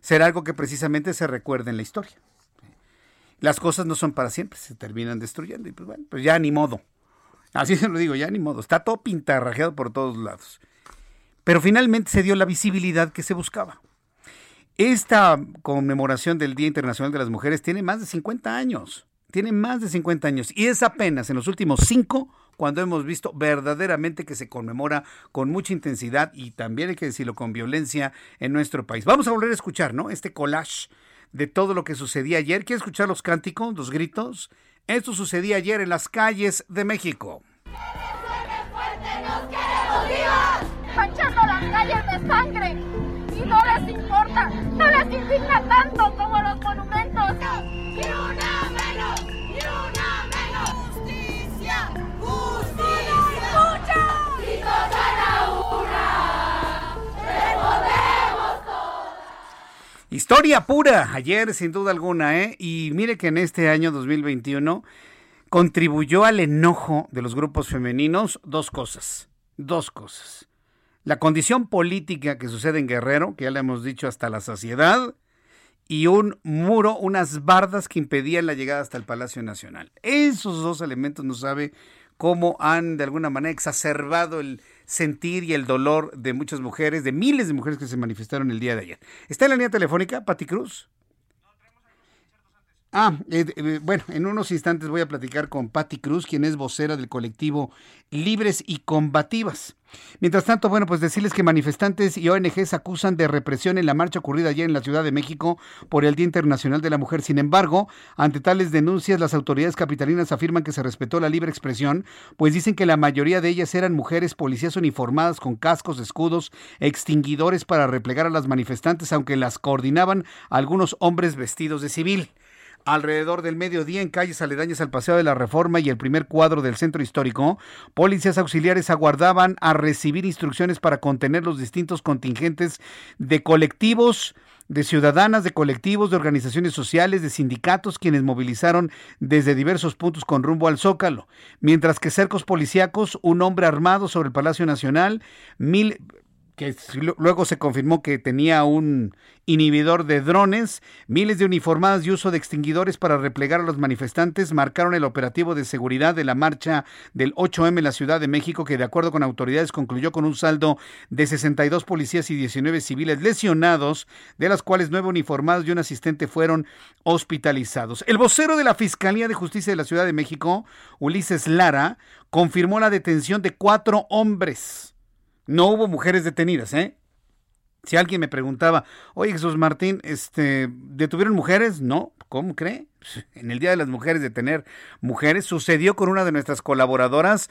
será algo que precisamente se recuerde en la historia. Las cosas no son para siempre, se terminan destruyendo y pues bueno, pues ya ni modo. Así se lo digo, ya ni modo. Está todo pintarrajeado por todos lados. Pero finalmente se dio la visibilidad que se buscaba. Esta conmemoración del Día Internacional de las Mujeres tiene más de 50 años. Tiene más de 50 años. Y es apenas en los últimos cinco cuando hemos visto verdaderamente que se conmemora con mucha intensidad y también hay que decirlo con violencia en nuestro país. Vamos a volver a escuchar, ¿no? Este collage de todo lo que sucedía ayer. ¿Quieres escuchar los cánticos, los gritos? Esto sucedía ayer en las calles de México. Las calles de sangre y no les importa, no les indigna tanto como los monumentos. ¡Ni una menos! ¡Ni una menos! ¡Justicia! ¡Justicia! ¡Escucha! ¡Y toda una! ¡Respondemos todos! Historia pura, ayer sin duda alguna, ¿eh? Y mire que en este año 2021 contribuyó al enojo de los grupos femeninos dos cosas, dos cosas. La condición política que sucede en Guerrero, que ya le hemos dicho hasta la saciedad, y un muro, unas bardas que impedían la llegada hasta el Palacio Nacional. Esos dos elementos no sabe cómo han de alguna manera exacerbado el sentir y el dolor de muchas mujeres, de miles de mujeres que se manifestaron el día de ayer. ¿Está en la línea telefónica, Pati Cruz? Ah, eh, eh, bueno, en unos instantes voy a platicar con Patti Cruz, quien es vocera del colectivo Libres y Combativas. Mientras tanto, bueno, pues decirles que manifestantes y ONGs acusan de represión en la marcha ocurrida ayer en la Ciudad de México por el Día Internacional de la Mujer. Sin embargo, ante tales denuncias, las autoridades capitalinas afirman que se respetó la libre expresión, pues dicen que la mayoría de ellas eran mujeres policías uniformadas con cascos, escudos, extinguidores para replegar a las manifestantes, aunque las coordinaban algunos hombres vestidos de civil alrededor del mediodía en calles aledañas al Paseo de la Reforma y el primer cuadro del centro histórico, policías auxiliares aguardaban a recibir instrucciones para contener los distintos contingentes de colectivos, de ciudadanas, de colectivos, de organizaciones sociales, de sindicatos, quienes movilizaron desde diversos puntos con rumbo al Zócalo. Mientras que cercos policíacos, un hombre armado sobre el Palacio Nacional, mil que luego se confirmó que tenía un inhibidor de drones, miles de uniformadas y uso de extinguidores para replegar a los manifestantes marcaron el operativo de seguridad de la marcha del 8M en la Ciudad de México, que de acuerdo con autoridades concluyó con un saldo de 62 policías y 19 civiles lesionados, de las cuales nueve uniformados y un asistente fueron hospitalizados. El vocero de la Fiscalía de Justicia de la Ciudad de México, Ulises Lara, confirmó la detención de cuatro hombres no hubo mujeres detenidas, ¿eh? Si alguien me preguntaba, oye Jesús Martín, este, ¿detuvieron mujeres? No, ¿cómo cree? En el Día de las Mujeres detener mujeres sucedió con una de nuestras colaboradoras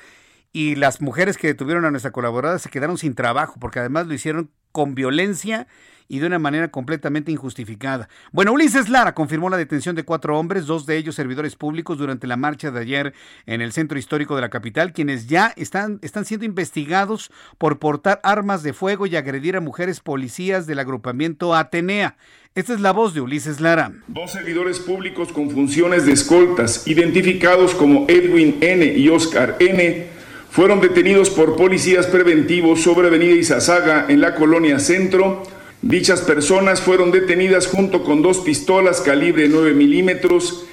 y las mujeres que detuvieron a nuestra colaboradora se quedaron sin trabajo porque además lo hicieron con violencia y de una manera completamente injustificada. Bueno, Ulises Lara confirmó la detención de cuatro hombres, dos de ellos servidores públicos durante la marcha de ayer en el centro histórico de la capital, quienes ya están, están siendo investigados por portar armas de fuego y agredir a mujeres policías del agrupamiento Atenea. Esta es la voz de Ulises Lara. Dos servidores públicos con funciones de escoltas, identificados como Edwin N. y Oscar N., fueron detenidos por policías preventivos sobre Avenida Izazaga en la colonia Centro Dichas personas fueron detenidas junto con dos pistolas calibre 9 milímetros.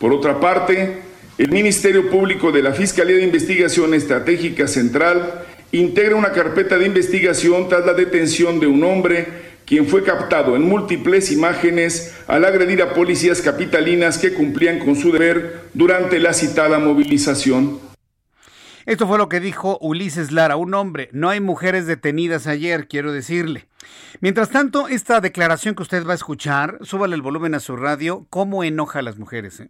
Por otra parte, el Ministerio Público de la Fiscalía de Investigación Estratégica Central integra una carpeta de investigación tras la detención de un hombre quien fue captado en múltiples imágenes al agredir a policías capitalinas que cumplían con su deber durante la citada movilización. Esto fue lo que dijo Ulises Lara, un hombre. No hay mujeres detenidas ayer, quiero decirle. Mientras tanto, esta declaración que usted va a escuchar, súbale el volumen a su radio, cómo enoja a las mujeres. Eh?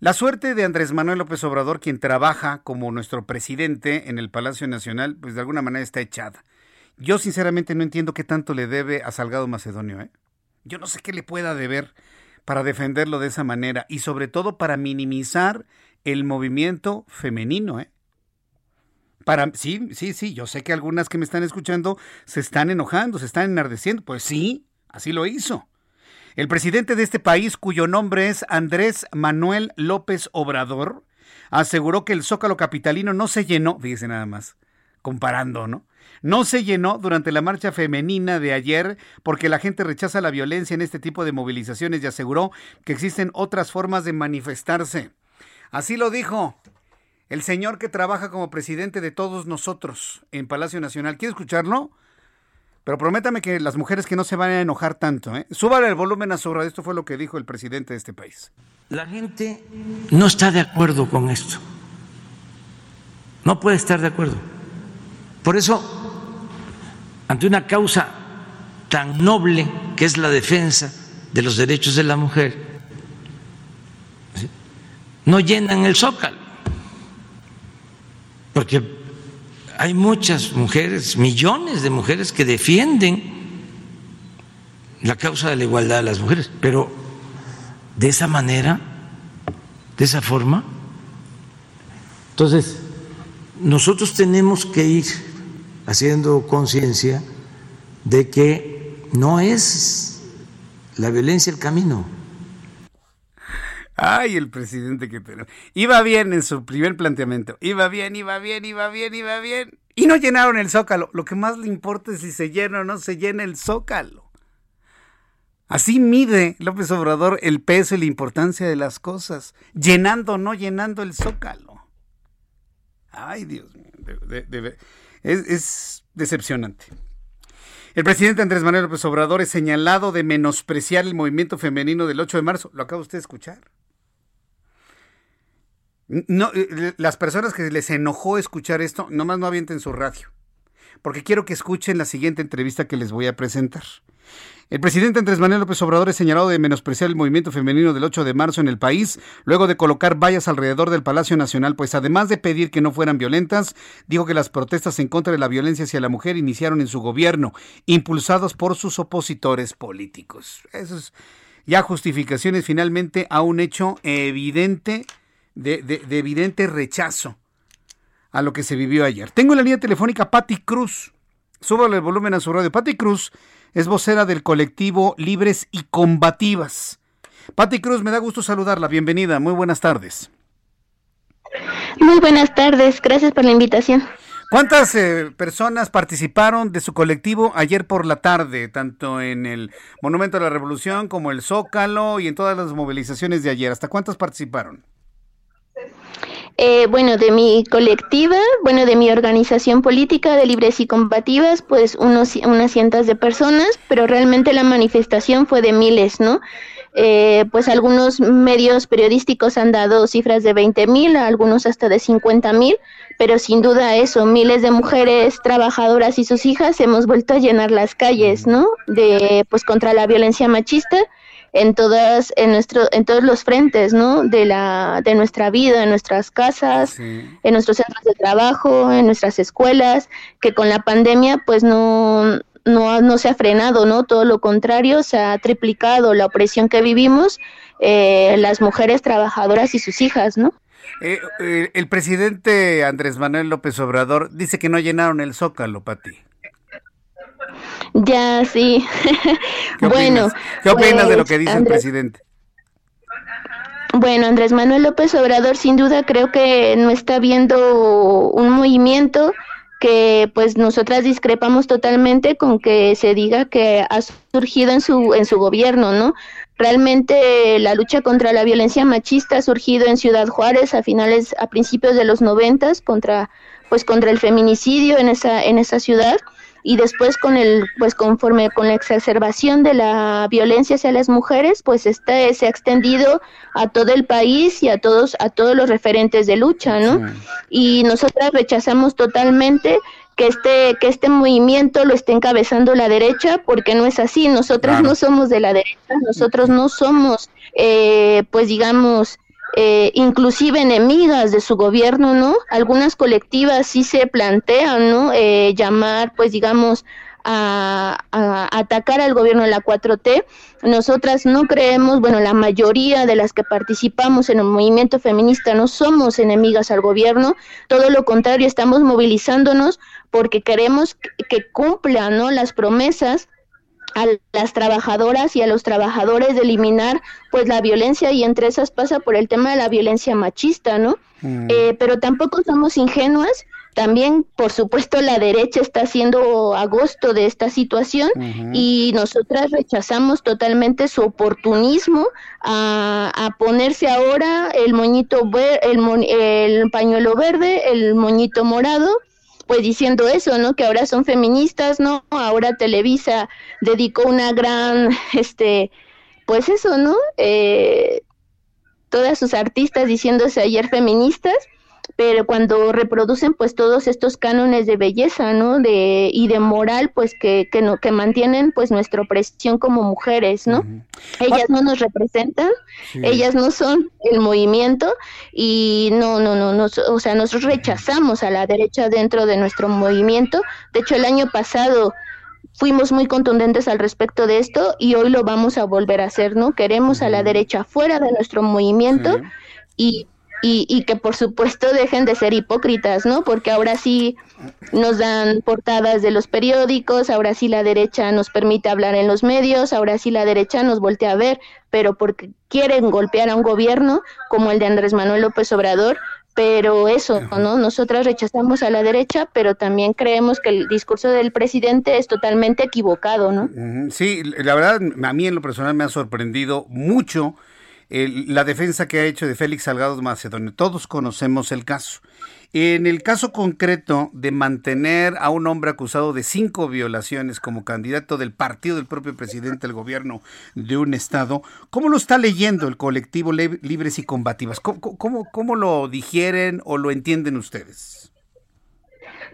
La suerte de Andrés Manuel López Obrador, quien trabaja como nuestro presidente en el Palacio Nacional, pues de alguna manera está echada. Yo sinceramente no entiendo qué tanto le debe a Salgado Macedonio. ¿eh? Yo no sé qué le pueda deber para defenderlo de esa manera y sobre todo para minimizar el movimiento femenino. ¿eh? Para, sí, sí, sí, yo sé que algunas que me están escuchando se están enojando, se están enardeciendo. Pues sí, así lo hizo. El presidente de este país, cuyo nombre es Andrés Manuel López Obrador, aseguró que el zócalo capitalino no se llenó, fíjese nada más, comparando, ¿no? No se llenó durante la marcha femenina de ayer porque la gente rechaza la violencia en este tipo de movilizaciones y aseguró que existen otras formas de manifestarse. Así lo dijo el señor que trabaja como presidente de todos nosotros en Palacio Nacional. ¿Quiere escucharlo? Pero prométame que las mujeres que no se van a enojar tanto, ¿eh? Súbale el volumen a su radio. Esto fue lo que dijo el presidente de este país. La gente no está de acuerdo con esto. no puede estar de acuerdo. Por eso, ante una causa tan noble que es la defensa de los derechos de la mujer, no llenan el zócalo, porque hay muchas mujeres, millones de mujeres que defienden la causa de la igualdad de las mujeres, pero de esa manera, de esa forma, entonces nosotros tenemos que ir haciendo conciencia de que no es la violencia el camino. Ay, el presidente que tenemos. Iba bien en su primer planteamiento. Iba bien, iba bien, iba bien, iba bien. Y no llenaron el zócalo. Lo que más le importa es si se llena o no se llena el zócalo. Así mide López Obrador el peso y la importancia de las cosas, llenando o no llenando el zócalo. Ay, Dios mío, es, es decepcionante. El presidente Andrés Manuel López Obrador es señalado de menospreciar el movimiento femenino del 8 de marzo. Lo acaba usted de escuchar. No, eh, las personas que les enojó escuchar esto, nomás no avienten su radio, porque quiero que escuchen la siguiente entrevista que les voy a presentar. El presidente Andrés Manuel López Obrador es señalado de menospreciar el movimiento femenino del 8 de marzo en el país, luego de colocar vallas alrededor del Palacio Nacional, pues además de pedir que no fueran violentas, dijo que las protestas en contra de la violencia hacia la mujer iniciaron en su gobierno, impulsados por sus opositores políticos. Eso es ya justificaciones finalmente a un hecho evidente, de, de evidente rechazo a lo que se vivió ayer. Tengo en la línea telefónica Patti Cruz. Súbale el volumen a su radio. Patti Cruz es vocera del colectivo Libres y Combativas. Patti Cruz, me da gusto saludarla. Bienvenida. Muy buenas tardes. Muy buenas tardes. Gracias por la invitación. ¿Cuántas eh, personas participaron de su colectivo ayer por la tarde, tanto en el Monumento a la Revolución como el Zócalo y en todas las movilizaciones de ayer? ¿Hasta cuántas participaron? Eh, bueno, de mi colectiva, bueno, de mi organización política de Libres y Combativas, pues unos, unas cientos de personas, pero realmente la manifestación fue de miles, ¿no? Eh, pues algunos medios periodísticos han dado cifras de 20 mil, algunos hasta de 50 mil, pero sin duda eso, miles de mujeres trabajadoras y sus hijas hemos vuelto a llenar las calles, ¿no? De, pues contra la violencia machista en todas en nuestro en todos los frentes no de la de nuestra vida en nuestras casas en nuestros centros de trabajo en nuestras escuelas que con la pandemia pues no no, no se ha frenado no todo lo contrario se ha triplicado la opresión que vivimos eh, las mujeres trabajadoras y sus hijas no eh, eh, el presidente Andrés Manuel López Obrador dice que no llenaron el zócalo Pati ya, sí. bueno. ¿Qué opinas de lo que pues, dice el presidente? Bueno, Andrés Manuel López Obrador sin duda creo que no está viendo un movimiento que pues nosotras discrepamos totalmente con que se diga que ha surgido en su en su gobierno, ¿no? Realmente la lucha contra la violencia machista ha surgido en Ciudad Juárez a finales a principios de los noventas contra pues contra el feminicidio en esa en esa ciudad y después con el pues conforme con la exacerbación de la violencia hacia las mujeres pues este se ha extendido a todo el país y a todos a todos los referentes de lucha no y nosotras rechazamos totalmente que este que este movimiento lo esté encabezando la derecha porque no es así. Nosotras no somos de la derecha nosotros no somos eh, pues digamos eh, inclusive enemigas de su gobierno, ¿no? Algunas colectivas sí se plantean, ¿no? Eh, llamar, pues digamos, a, atacar al gobierno de la 4T. Nosotras no creemos, bueno, la mayoría de las que participamos en el movimiento feminista no somos enemigas al gobierno, todo lo contrario, estamos movilizándonos porque queremos que, que cumplan, ¿no? Las promesas a las trabajadoras y a los trabajadores de eliminar pues la violencia y entre esas pasa por el tema de la violencia machista, ¿no? Mm. Eh, pero tampoco somos ingenuas, también por supuesto la derecha está haciendo agosto de esta situación y nosotras rechazamos totalmente su oportunismo a, a ponerse ahora el moñito, el, el pañuelo verde, el moñito morado pues diciendo eso, ¿no? Que ahora son feministas, ¿no? Ahora Televisa dedicó una gran, este, pues eso, ¿no? Eh, todas sus artistas diciéndose ayer feministas, pero cuando reproducen pues todos estos cánones de belleza, ¿no? De, y de moral, pues que, que, no, que mantienen pues nuestra opresión como mujeres, ¿no? Ellas no nos representan, ellas no son el movimiento y no, no, no, no, o sea, nosotros rechazamos a la derecha dentro de nuestro movimiento. De hecho, el año pasado fuimos muy contundentes al respecto de esto y hoy lo vamos a volver a hacer, ¿no? Queremos a la derecha fuera de nuestro movimiento y, y, y, que por supuesto dejen de ser hipócritas, ¿no? Porque ahora sí nos dan portadas de los periódicos, ahora sí la derecha nos permite hablar en los medios, ahora sí la derecha nos voltea a ver, pero porque quieren golpear a un gobierno como el de Andrés Manuel López Obrador, pero eso, ¿no? Nosotras rechazamos a la derecha, pero también creemos que el discurso del presidente es totalmente equivocado, ¿no? Sí, la verdad, a mí en lo personal me ha sorprendido mucho la defensa que ha hecho de Félix Salgado Macedonio. Todos conocemos el caso. En el caso concreto de mantener a un hombre acusado de cinco violaciones como candidato del partido del propio presidente del gobierno de un estado, ¿cómo lo está leyendo el colectivo Libres y Combativas? ¿Cómo, cómo, cómo lo digieren o lo entienden ustedes?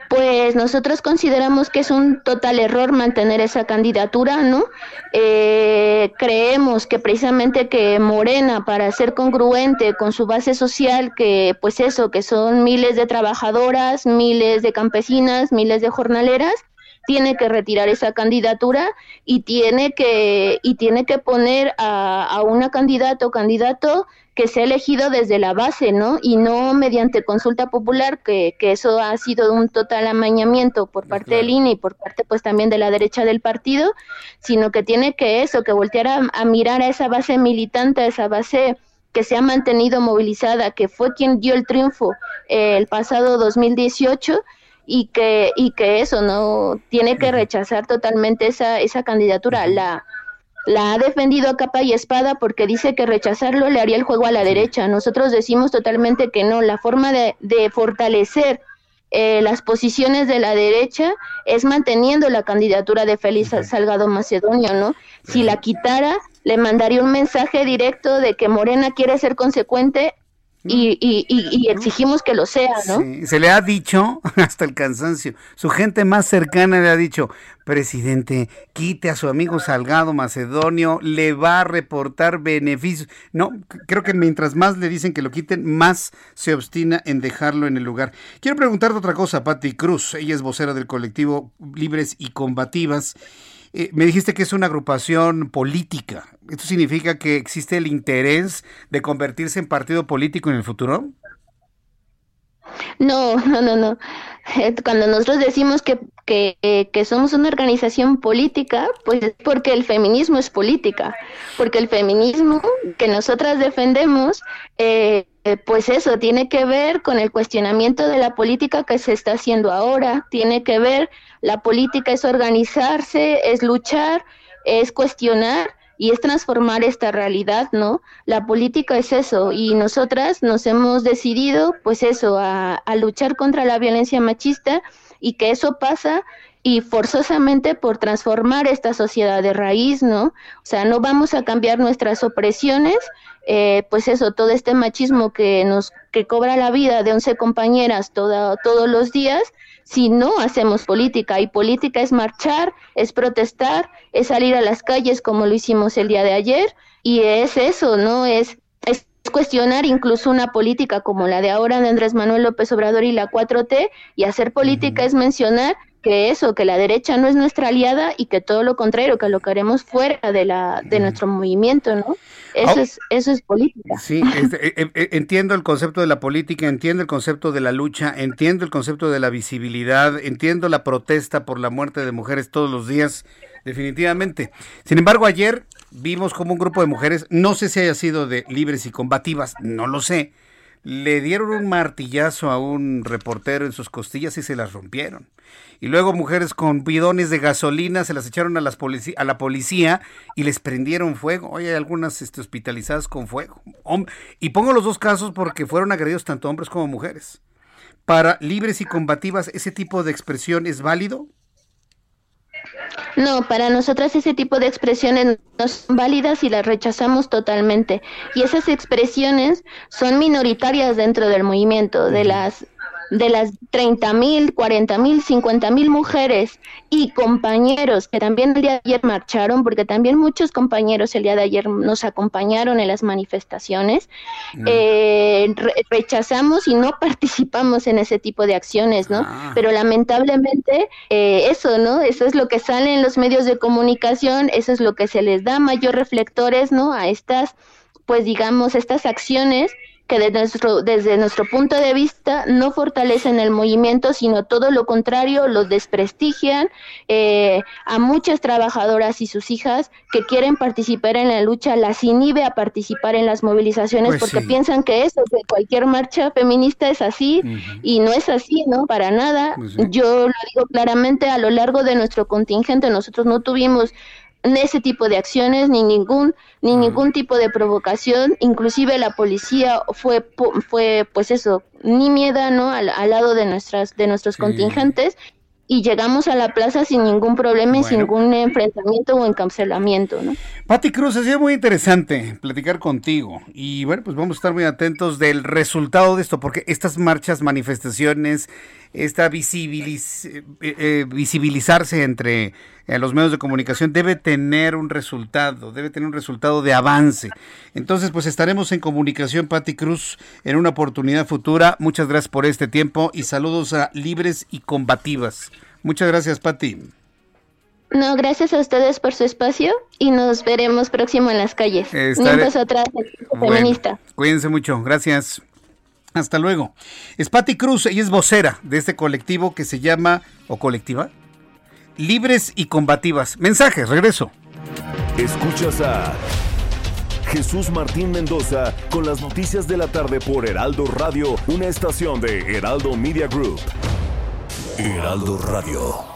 Pues nosotros consideramos que es un total error mantener esa candidatura, ¿no? Eh, creemos que precisamente que Morena, para ser congruente con su base social, que pues eso, que son miles de trabajadoras, miles de campesinas, miles de jornaleras, tiene que retirar esa candidatura y tiene que y tiene que poner a, a una candidata o candidato que sea elegido desde la base, ¿no? Y no mediante consulta popular, que, que eso ha sido un total amañamiento por parte del INE y por parte pues también de la derecha del partido, sino que tiene que eso, que voltear a, mirar a esa base militante, a esa base que se ha mantenido movilizada, que fue quien dio el triunfo eh, el pasado 2018 y que y que eso no tiene que rechazar totalmente esa esa candidatura. La la ha defendido a capa y espada porque dice que rechazarlo le haría el juego a la derecha. Nosotros decimos totalmente que no. La forma de, de fortalecer eh, las posiciones de la derecha es manteniendo la candidatura de Félix Salgado Macedonio, ¿no? Si la quitara, le mandaría un mensaje directo de que Morena quiere ser consecuente y, y, y, exigimos que lo sea, ¿no? se le ha dicho hasta el cansancio. Su gente más cercana le ha dicho, presidente, quite a su amigo Salgado Macedonio, le va a reportar beneficios. No, creo que mientras más le dicen que lo quiten, más se obstina en dejarlo en el lugar. Quiero preguntarte otra cosa, Patti Cruz. Ella es vocera del colectivo Libres y Combativas. Eh, me dijiste que es una agrupación política. ¿Esto significa que existe el interés de convertirse en partido político en el futuro? No, no, no, no. Eh, cuando nosotros decimos que, que, somos una organización política, pues es porque el feminismo es política, porque el feminismo que nosotras defendemos, eh, pues eso, tiene que ver con el cuestionamiento de la política que se está haciendo ahora, tiene que ver, la política es organizarse, es luchar, es cuestionar y es transformar esta realidad, ¿no? La política es eso y nosotras nos hemos decidido, pues eso, a, luchar contra la violencia machista y que eso pasa y forzosamente por transformar esta sociedad de raíz, ¿no? O sea, no vamos a cambiar nuestras opresiones, eh, pues eso, todo este machismo que nos que cobra la vida de 11 compañeras toda, todos los días, si no hacemos política. Y política es marchar, es protestar, es salir a las calles como lo hicimos el día de ayer. Y es eso, ¿no? Es, es cuestionar incluso una política como la de ahora de Andrés Manuel López Obrador y la 4T. Y hacer política es mencionar que eso, que la derecha no es nuestra aliada y que todo lo contrario, que lo que haremos fuera de, la, de nuestro movimiento, ¿no? Eso, es, eso es política. Sí, eh, eh, eh, entiendo el concepto de la política, entiendo el concepto de la lucha, entiendo el concepto de la visibilidad, entiendo la protesta por la muerte de mujeres todos los días, definitivamente. Sin embargo, ayer vimos como un grupo de mujeres, no sé si haya sido de libres y combativas, no lo sé, le dieron un martillazo a un reportero en sus costillas y se las rompieron. Y luego mujeres con bidones de gasolina se las echaron a, las a la policía y les prendieron fuego. Hoy hay algunas este, hospitalizadas con fuego. Y pongo los dos casos porque fueron agredidos tanto hombres como mujeres. Para libres y combativas, ¿ese tipo de expresión es válido? No, para nosotras ese tipo de expresiones no son válidas y las rechazamos totalmente. Y esas expresiones son minoritarias dentro del movimiento, de las de las 30 mil, 40 mil, 50 mil mujeres y compañeros que también el día de ayer marcharon, porque también muchos compañeros el día de ayer nos acompañaron en las manifestaciones, eh, rechazamos y no participamos en ese tipo de acciones, ¿no? Ah. Pero lamentablemente eh, eso, ¿no? Eso es lo que sale en los medios de comunicación, eso es lo que se les da mayor reflectores, ¿no? A estas, pues digamos, estas acciones que desde nuestro, desde nuestro punto de vista no fortalecen el movimiento, sino todo lo contrario, los desprestigian eh, a muchas trabajadoras y sus hijas que quieren participar en la lucha, las inhibe a participar en las movilizaciones pues porque piensan que eso, que cualquier marcha feminista es así y no es así, ¿no? Para nada. Pues Yo lo digo claramente, a lo largo de nuestro contingente nosotros no tuvimos ese tipo de acciones ni ningún ni ningún tipo de provocación. Inclusive la policía fue fue pues eso ni miedo no al, lado de nuestras de nuestros contingentes. Y llegamos a la plaza sin ningún problema y sin ningún enfrentamiento o encarcelamiento, ¿no? Pati Cruz, ha sido muy interesante platicar contigo. Y bueno, pues vamos a estar muy atentos del resultado de esto, porque estas marchas, manifestaciones, esta visibiliz eh, eh, visibilizarse entre eh, los medios de comunicación debe tener un resultado, debe tener un resultado de avance. Entonces, pues estaremos en comunicación, Pati Cruz, en una oportunidad futura. Muchas gracias por este tiempo y saludos a Libres y Combativas. Muchas gracias, Pati. No, gracias a ustedes por su espacio y nos veremos próximo en las calles. Estaré... atrás, feminista. Cuídense mucho, gracias. Hasta luego. Es Patti Cruz, ella es vocera de este colectivo que se llama, o colectiva, Libres y Combativas. Mensajes, regreso. Escuchas a Jesús Martín Mendoza con las noticias de la tarde por Heraldo Radio, una estación de Heraldo Media Group. Heraldo Radio.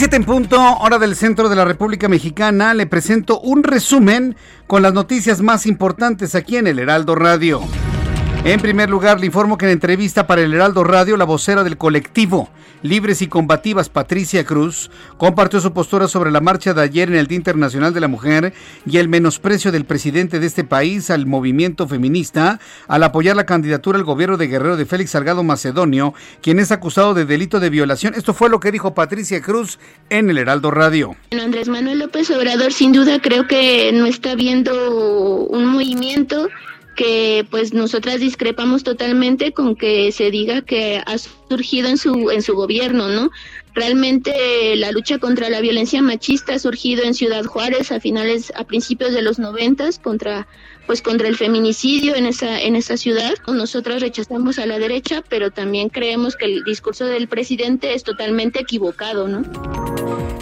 Las 7 en punto, hora del centro de la República Mexicana. Le presento un resumen con las noticias más importantes aquí en el Heraldo Radio. En primer lugar, le informo que en entrevista para el Heraldo Radio, la vocera del colectivo Libres y Combativas, Patricia Cruz, compartió su postura sobre la marcha de ayer en el Día Internacional de la Mujer y el menosprecio del presidente de este país al movimiento feminista al apoyar la candidatura al gobierno de Guerrero de Félix Salgado Macedonio, quien es acusado de delito de violación. Esto fue lo que dijo Patricia Cruz en el Heraldo Radio. Andrés Manuel López Obrador, sin duda, creo que no está viendo un movimiento que pues nosotras discrepamos totalmente con que se diga que ha surgido en su en su gobierno, ¿no? Realmente la lucha contra la violencia machista ha surgido en Ciudad Juárez a finales a principios de los noventas contra pues contra el feminicidio en esa en esa ciudad. Nosotras rechazamos a la derecha, pero también creemos que el discurso del presidente es totalmente equivocado, ¿no?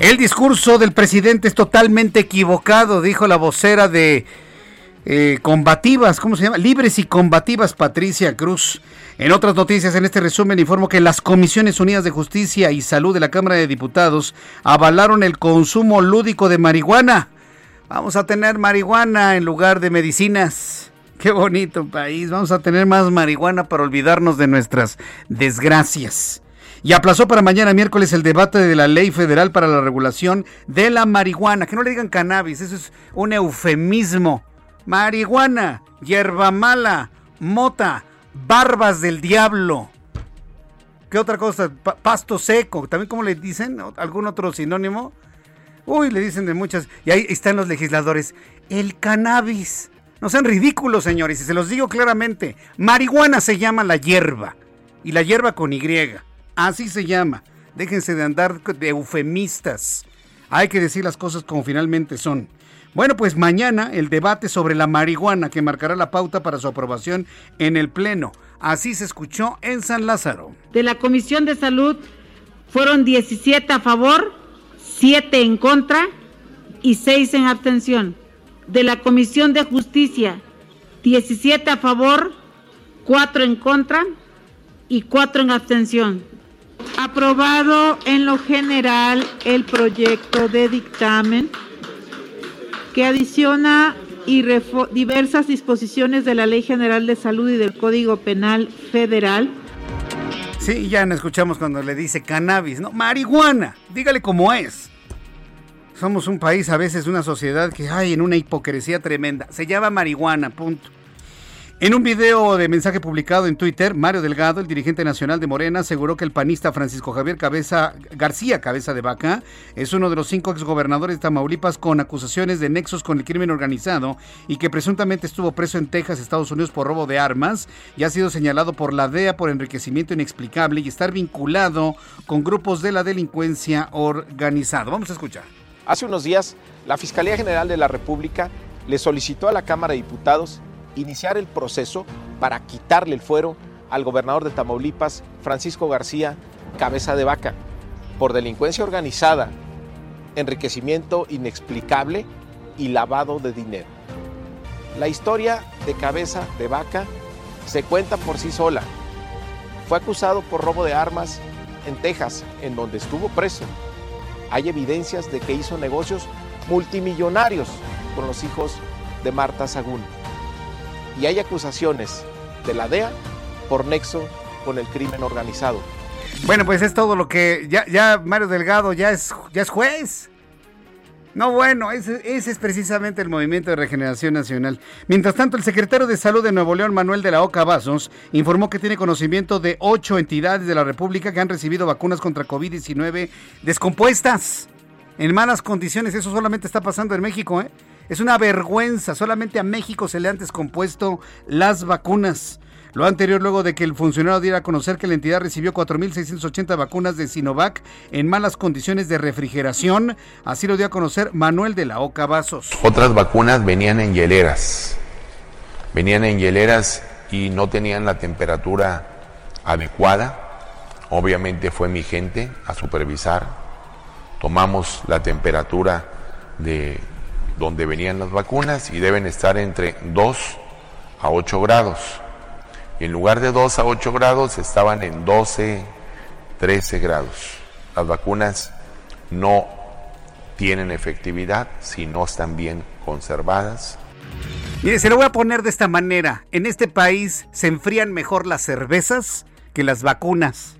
El discurso del presidente es totalmente equivocado, dijo la vocera de eh, combativas, ¿cómo se llama? Libres y combativas Patricia Cruz. En otras noticias, en este resumen informo que las Comisiones Unidas de Justicia y Salud de la Cámara de Diputados avalaron el consumo lúdico de marihuana. Vamos a tener marihuana en lugar de medicinas. Qué bonito país. Vamos a tener más marihuana para olvidarnos de nuestras desgracias. Y aplazó para mañana miércoles el debate de la ley federal para la regulación de la marihuana. Que no le digan cannabis, eso es un eufemismo marihuana, hierba mala, mota, barbas del diablo. ¿Qué otra cosa? pasto seco, también como le dicen, algún otro sinónimo. Uy, le dicen de muchas. Y ahí están los legisladores. El cannabis. No sean ridículos, señores, y se los digo claramente. Marihuana se llama la hierba. Y la hierba con Y. Así se llama. Déjense de andar de eufemistas. Hay que decir las cosas como finalmente son. Bueno, pues mañana el debate sobre la marihuana que marcará la pauta para su aprobación en el Pleno. Así se escuchó en San Lázaro. De la Comisión de Salud fueron 17 a favor, 7 en contra y 6 en abstención. De la Comisión de Justicia, 17 a favor, 4 en contra y 4 en abstención. Aprobado en lo general el proyecto de dictamen que adiciona y diversas disposiciones de la Ley General de Salud y del Código Penal Federal. Sí, ya no escuchamos cuando le dice cannabis, no, marihuana, dígale cómo es. Somos un país, a veces una sociedad que hay en una hipocresía tremenda. Se llama marihuana, punto. En un video de mensaje publicado en Twitter, Mario Delgado, el dirigente nacional de Morena, aseguró que el panista Francisco Javier Cabeza, García Cabeza de Vaca es uno de los cinco exgobernadores de Tamaulipas con acusaciones de nexos con el crimen organizado y que presuntamente estuvo preso en Texas, Estados Unidos, por robo de armas y ha sido señalado por la DEA por enriquecimiento inexplicable y estar vinculado con grupos de la delincuencia organizada. Vamos a escuchar. Hace unos días, la Fiscalía General de la República le solicitó a la Cámara de Diputados iniciar el proceso para quitarle el fuero al gobernador de Tamaulipas, Francisco García Cabeza de Vaca, por delincuencia organizada, enriquecimiento inexplicable y lavado de dinero. La historia de Cabeza de Vaca se cuenta por sí sola. Fue acusado por robo de armas en Texas, en donde estuvo preso. Hay evidencias de que hizo negocios multimillonarios con los hijos de Marta Sagún y hay acusaciones de la DEA por nexo con el crimen organizado. Bueno, pues es todo lo que ya, ya Mario Delgado ya es, ya es juez. No, bueno, ese, ese, es precisamente el Movimiento de Regeneración Nacional. Mientras tanto, el secretario de Salud de Nuevo León, Manuel de la Oca Vasos, informó que tiene conocimiento de ocho entidades de la República que han recibido vacunas contra COVID-19 descompuestas, en malas condiciones. Eso solamente está pasando en México, ¿eh? Es una vergüenza. Solamente a México se le han descompuesto las vacunas. Lo anterior luego de que el funcionario diera a conocer que la entidad recibió 4.680 vacunas de Sinovac en malas condiciones de refrigeración. Así lo dio a conocer Manuel de la Oca Vasos. Otras vacunas venían en hieleras. Venían en hieleras y no tenían la temperatura adecuada. Obviamente fue mi gente a supervisar. Tomamos la temperatura de donde venían las vacunas y deben estar entre 2 a 8 grados. Y en lugar de 2 a 8 grados estaban en 12, 13 grados. Las vacunas no tienen efectividad si no están bien conservadas. Mire, se lo voy a poner de esta manera. En este país se enfrían mejor las cervezas que las vacunas.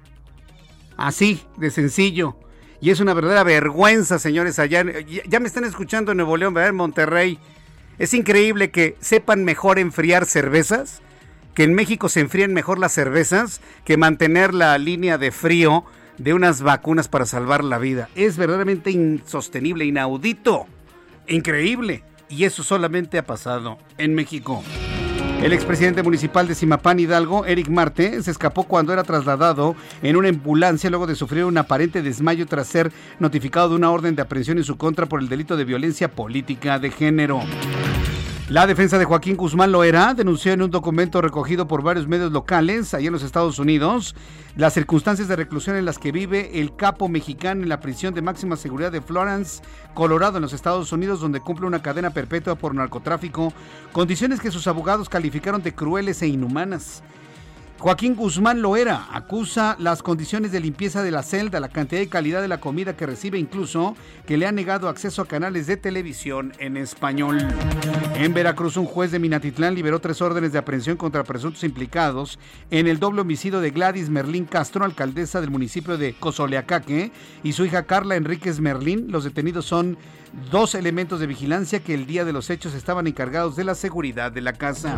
Así, de sencillo. Y es una verdadera vergüenza, señores, allá. Ya me están escuchando en Nuevo León, ¿verdad? En Monterrey. Es increíble que sepan mejor enfriar cervezas, que en México se enfríen mejor las cervezas, que mantener la línea de frío de unas vacunas para salvar la vida. Es verdaderamente insostenible, inaudito, increíble. Y eso solamente ha pasado en México. El expresidente municipal de Simapán Hidalgo, Eric Marte, se escapó cuando era trasladado en una ambulancia luego de sufrir un aparente desmayo tras ser notificado de una orden de aprehensión en su contra por el delito de violencia política de género. La defensa de Joaquín Guzmán Loera denunció en un documento recogido por varios medios locales allá en los Estados Unidos las circunstancias de reclusión en las que vive el capo mexicano en la prisión de máxima seguridad de Florence, Colorado, en los Estados Unidos, donde cumple una cadena perpetua por narcotráfico, condiciones que sus abogados calificaron de crueles e inhumanas. Joaquín Guzmán Loera acusa las condiciones de limpieza de la celda, la cantidad y calidad de la comida que recibe, incluso que le ha negado acceso a canales de televisión en español. En Veracruz, un juez de Minatitlán liberó tres órdenes de aprehensión contra presuntos implicados en el doble homicidio de Gladys Merlín Castro, alcaldesa del municipio de Cozoleacaque, y su hija Carla Enríquez Merlín. Los detenidos son dos elementos de vigilancia que el día de los hechos estaban encargados de la seguridad de la casa.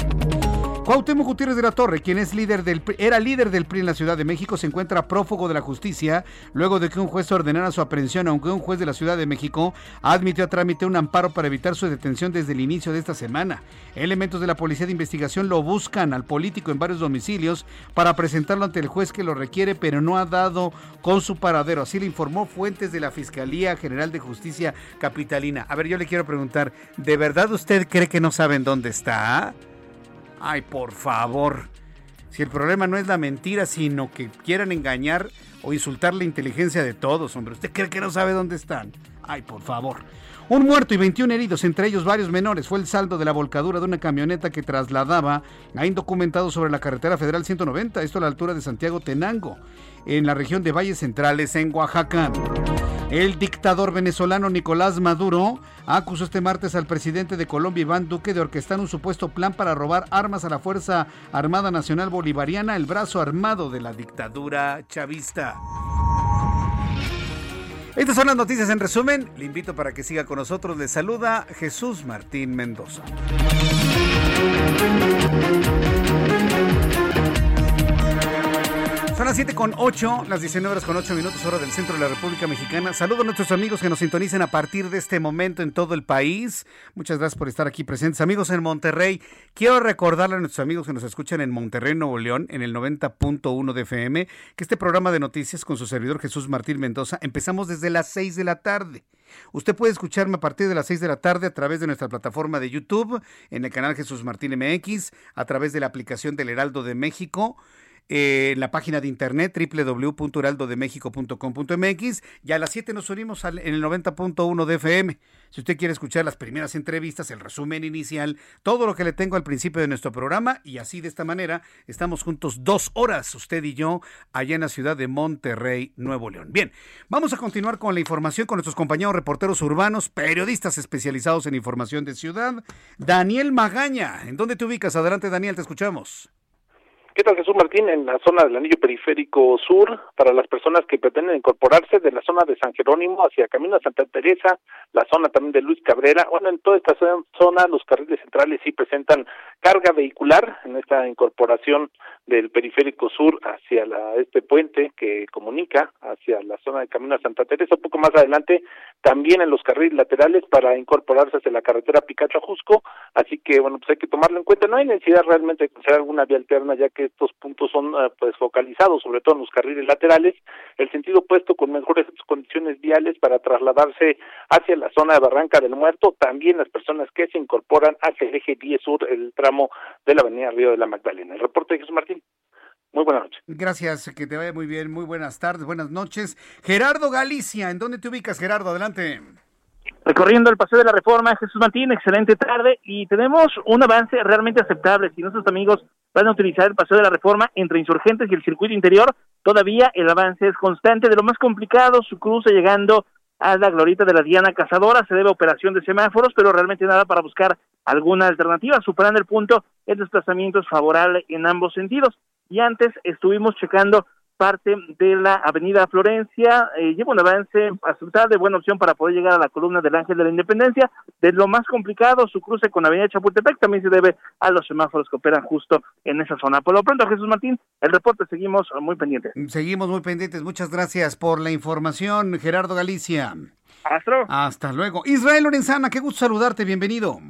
Cuauhtémoc Gutiérrez de la Torre, quien es líder del, era líder del PRI en la Ciudad de México, se encuentra prófugo de la justicia luego de que un juez ordenara su aprehensión, aunque un juez de la Ciudad de México admitió a trámite un amparo para evitar su detención desde el inicio de esta semana. Elementos de la Policía de Investigación lo buscan al político en varios domicilios para presentarlo ante el juez que lo requiere, pero no ha dado con su paradero. Así le informó fuentes de la Fiscalía General de Justicia Capitalina. A ver, yo le quiero preguntar, ¿de verdad usted cree que no saben dónde está? Ay, por favor. Si el problema no es la mentira, sino que quieran engañar o insultar la inteligencia de todos, hombre. ¿Usted cree que no sabe dónde están? Ay, por favor. Un muerto y 21 heridos, entre ellos varios menores, fue el saldo de la volcadura de una camioneta que trasladaba a indocumentados sobre la carretera federal 190, esto a la altura de Santiago Tenango, en la región de Valles Centrales, en Oaxaca. El dictador venezolano Nicolás Maduro acusó este martes al presidente de Colombia, Iván Duque, de orquestar un supuesto plan para robar armas a la Fuerza Armada Nacional Bolivariana, el brazo armado de la dictadura chavista. Estas son las noticias en resumen. Le invito para que siga con nosotros. Le saluda Jesús Martín Mendoza. Son las 7 con 8, las 19 horas con 8 minutos, hora del centro de la República Mexicana. Saludo a nuestros amigos que nos sintonicen a partir de este momento en todo el país. Muchas gracias por estar aquí presentes. Amigos en Monterrey, quiero recordarle a nuestros amigos que nos escuchan en Monterrey, Nuevo León, en el 90.1 de FM, que este programa de noticias con su servidor Jesús Martín Mendoza empezamos desde las 6 de la tarde. Usted puede escucharme a partir de las 6 de la tarde a través de nuestra plataforma de YouTube, en el canal Jesús Martín MX, a través de la aplicación del Heraldo de México en la página de internet www.heraldodemexico.com.mx y a las 7 nos unimos en el 90.1 de FM. Si usted quiere escuchar las primeras entrevistas, el resumen inicial, todo lo que le tengo al principio de nuestro programa y así de esta manera estamos juntos dos horas, usted y yo, allá en la ciudad de Monterrey, Nuevo León. Bien, vamos a continuar con la información con nuestros compañeros reporteros urbanos, periodistas especializados en información de ciudad. Daniel Magaña, ¿en dónde te ubicas? Adelante Daniel, te escuchamos. ¿Qué tal Jesús Martín? En la zona del anillo periférico sur, para las personas que pretenden incorporarse de la zona de San Jerónimo hacia Camino a Santa Teresa, la zona también de Luis Cabrera, bueno, en toda esta zona los carriles centrales sí presentan carga vehicular en esta incorporación del periférico sur hacia la, este puente que comunica hacia la zona de Camino a Santa Teresa, un poco más adelante, también en los carriles laterales para incorporarse hacia la carretera Picacho a Jusco, así que bueno, pues hay que tomarlo en cuenta, no hay necesidad realmente de hacer alguna vía alterna ya que estos puntos son eh, pues focalizados sobre todo en los carriles laterales, el sentido opuesto con mejores condiciones viales para trasladarse hacia la zona de Barranca del Muerto, también las personas que se incorporan hacia el eje 10 sur, el tramo de la avenida Río de la Magdalena. El reporte de Jesús Martín. Muy buenas noches. Gracias, que te vaya muy bien. Muy buenas tardes, buenas noches. Gerardo Galicia, ¿en dónde te ubicas, Gerardo? Adelante. Recorriendo el Paseo de la Reforma, Jesús Martín, excelente tarde y tenemos un avance realmente aceptable. Si nuestros amigos van a utilizar el Paseo de la Reforma entre Insurgentes y el circuito interior, todavía el avance es constante. De lo más complicado, su cruce llegando a la glorita de la Diana Cazadora, se debe a operación de semáforos, pero realmente nada para buscar alguna alternativa. Superando el punto, el desplazamiento es favorable en ambos sentidos. Y antes estuvimos checando parte de la avenida Florencia, eh, lleva un avance aceptable, buena opción para poder llegar a la columna del Ángel de la Independencia. De lo más complicado, su cruce con avenida Chapultepec también se debe a los semáforos que operan justo en esa zona. Por lo pronto, Jesús Martín, el reporte seguimos muy pendientes. Seguimos muy pendientes. Muchas gracias por la información, Gerardo Galicia. Astro. Hasta luego. Israel Lorenzana, qué gusto saludarte, bienvenido.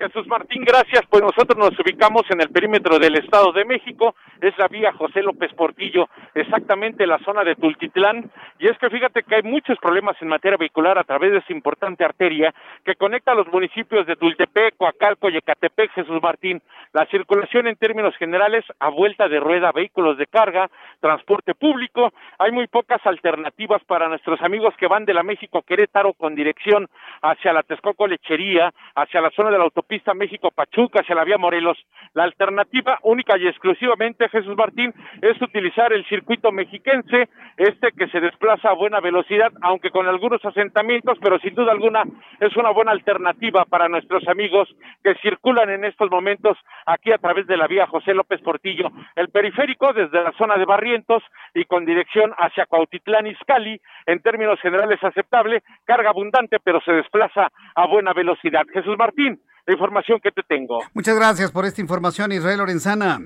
Jesús Martín, gracias. Pues nosotros nos ubicamos en el perímetro del Estado de México, es la vía José López Portillo, exactamente la zona de Tultitlán. Y es que fíjate que hay muchos problemas en materia vehicular a través de esa importante arteria que conecta a los municipios de Tultepec, Coacalco y Ecatepec, Jesús Martín. La circulación en términos generales a vuelta de rueda, vehículos de carga, transporte público. Hay muy pocas alternativas para nuestros amigos que van de la México Querétaro con dirección hacia la Texcoco Lechería, hacia la zona de la autopista pista México-Pachuca hacia la vía Morelos. La alternativa única y exclusivamente, Jesús Martín, es utilizar el circuito mexiquense, este que se desplaza a buena velocidad, aunque con algunos asentamientos, pero sin duda alguna es una buena alternativa para nuestros amigos que circulan en estos momentos aquí a través de la vía José López Portillo. El periférico desde la zona de Barrientos y con dirección hacia Cuautitlán Izcalli, en términos generales aceptable, carga abundante, pero se desplaza a buena velocidad. Jesús Martín, la información que te tengo. Muchas gracias por esta información, Israel Lorenzana.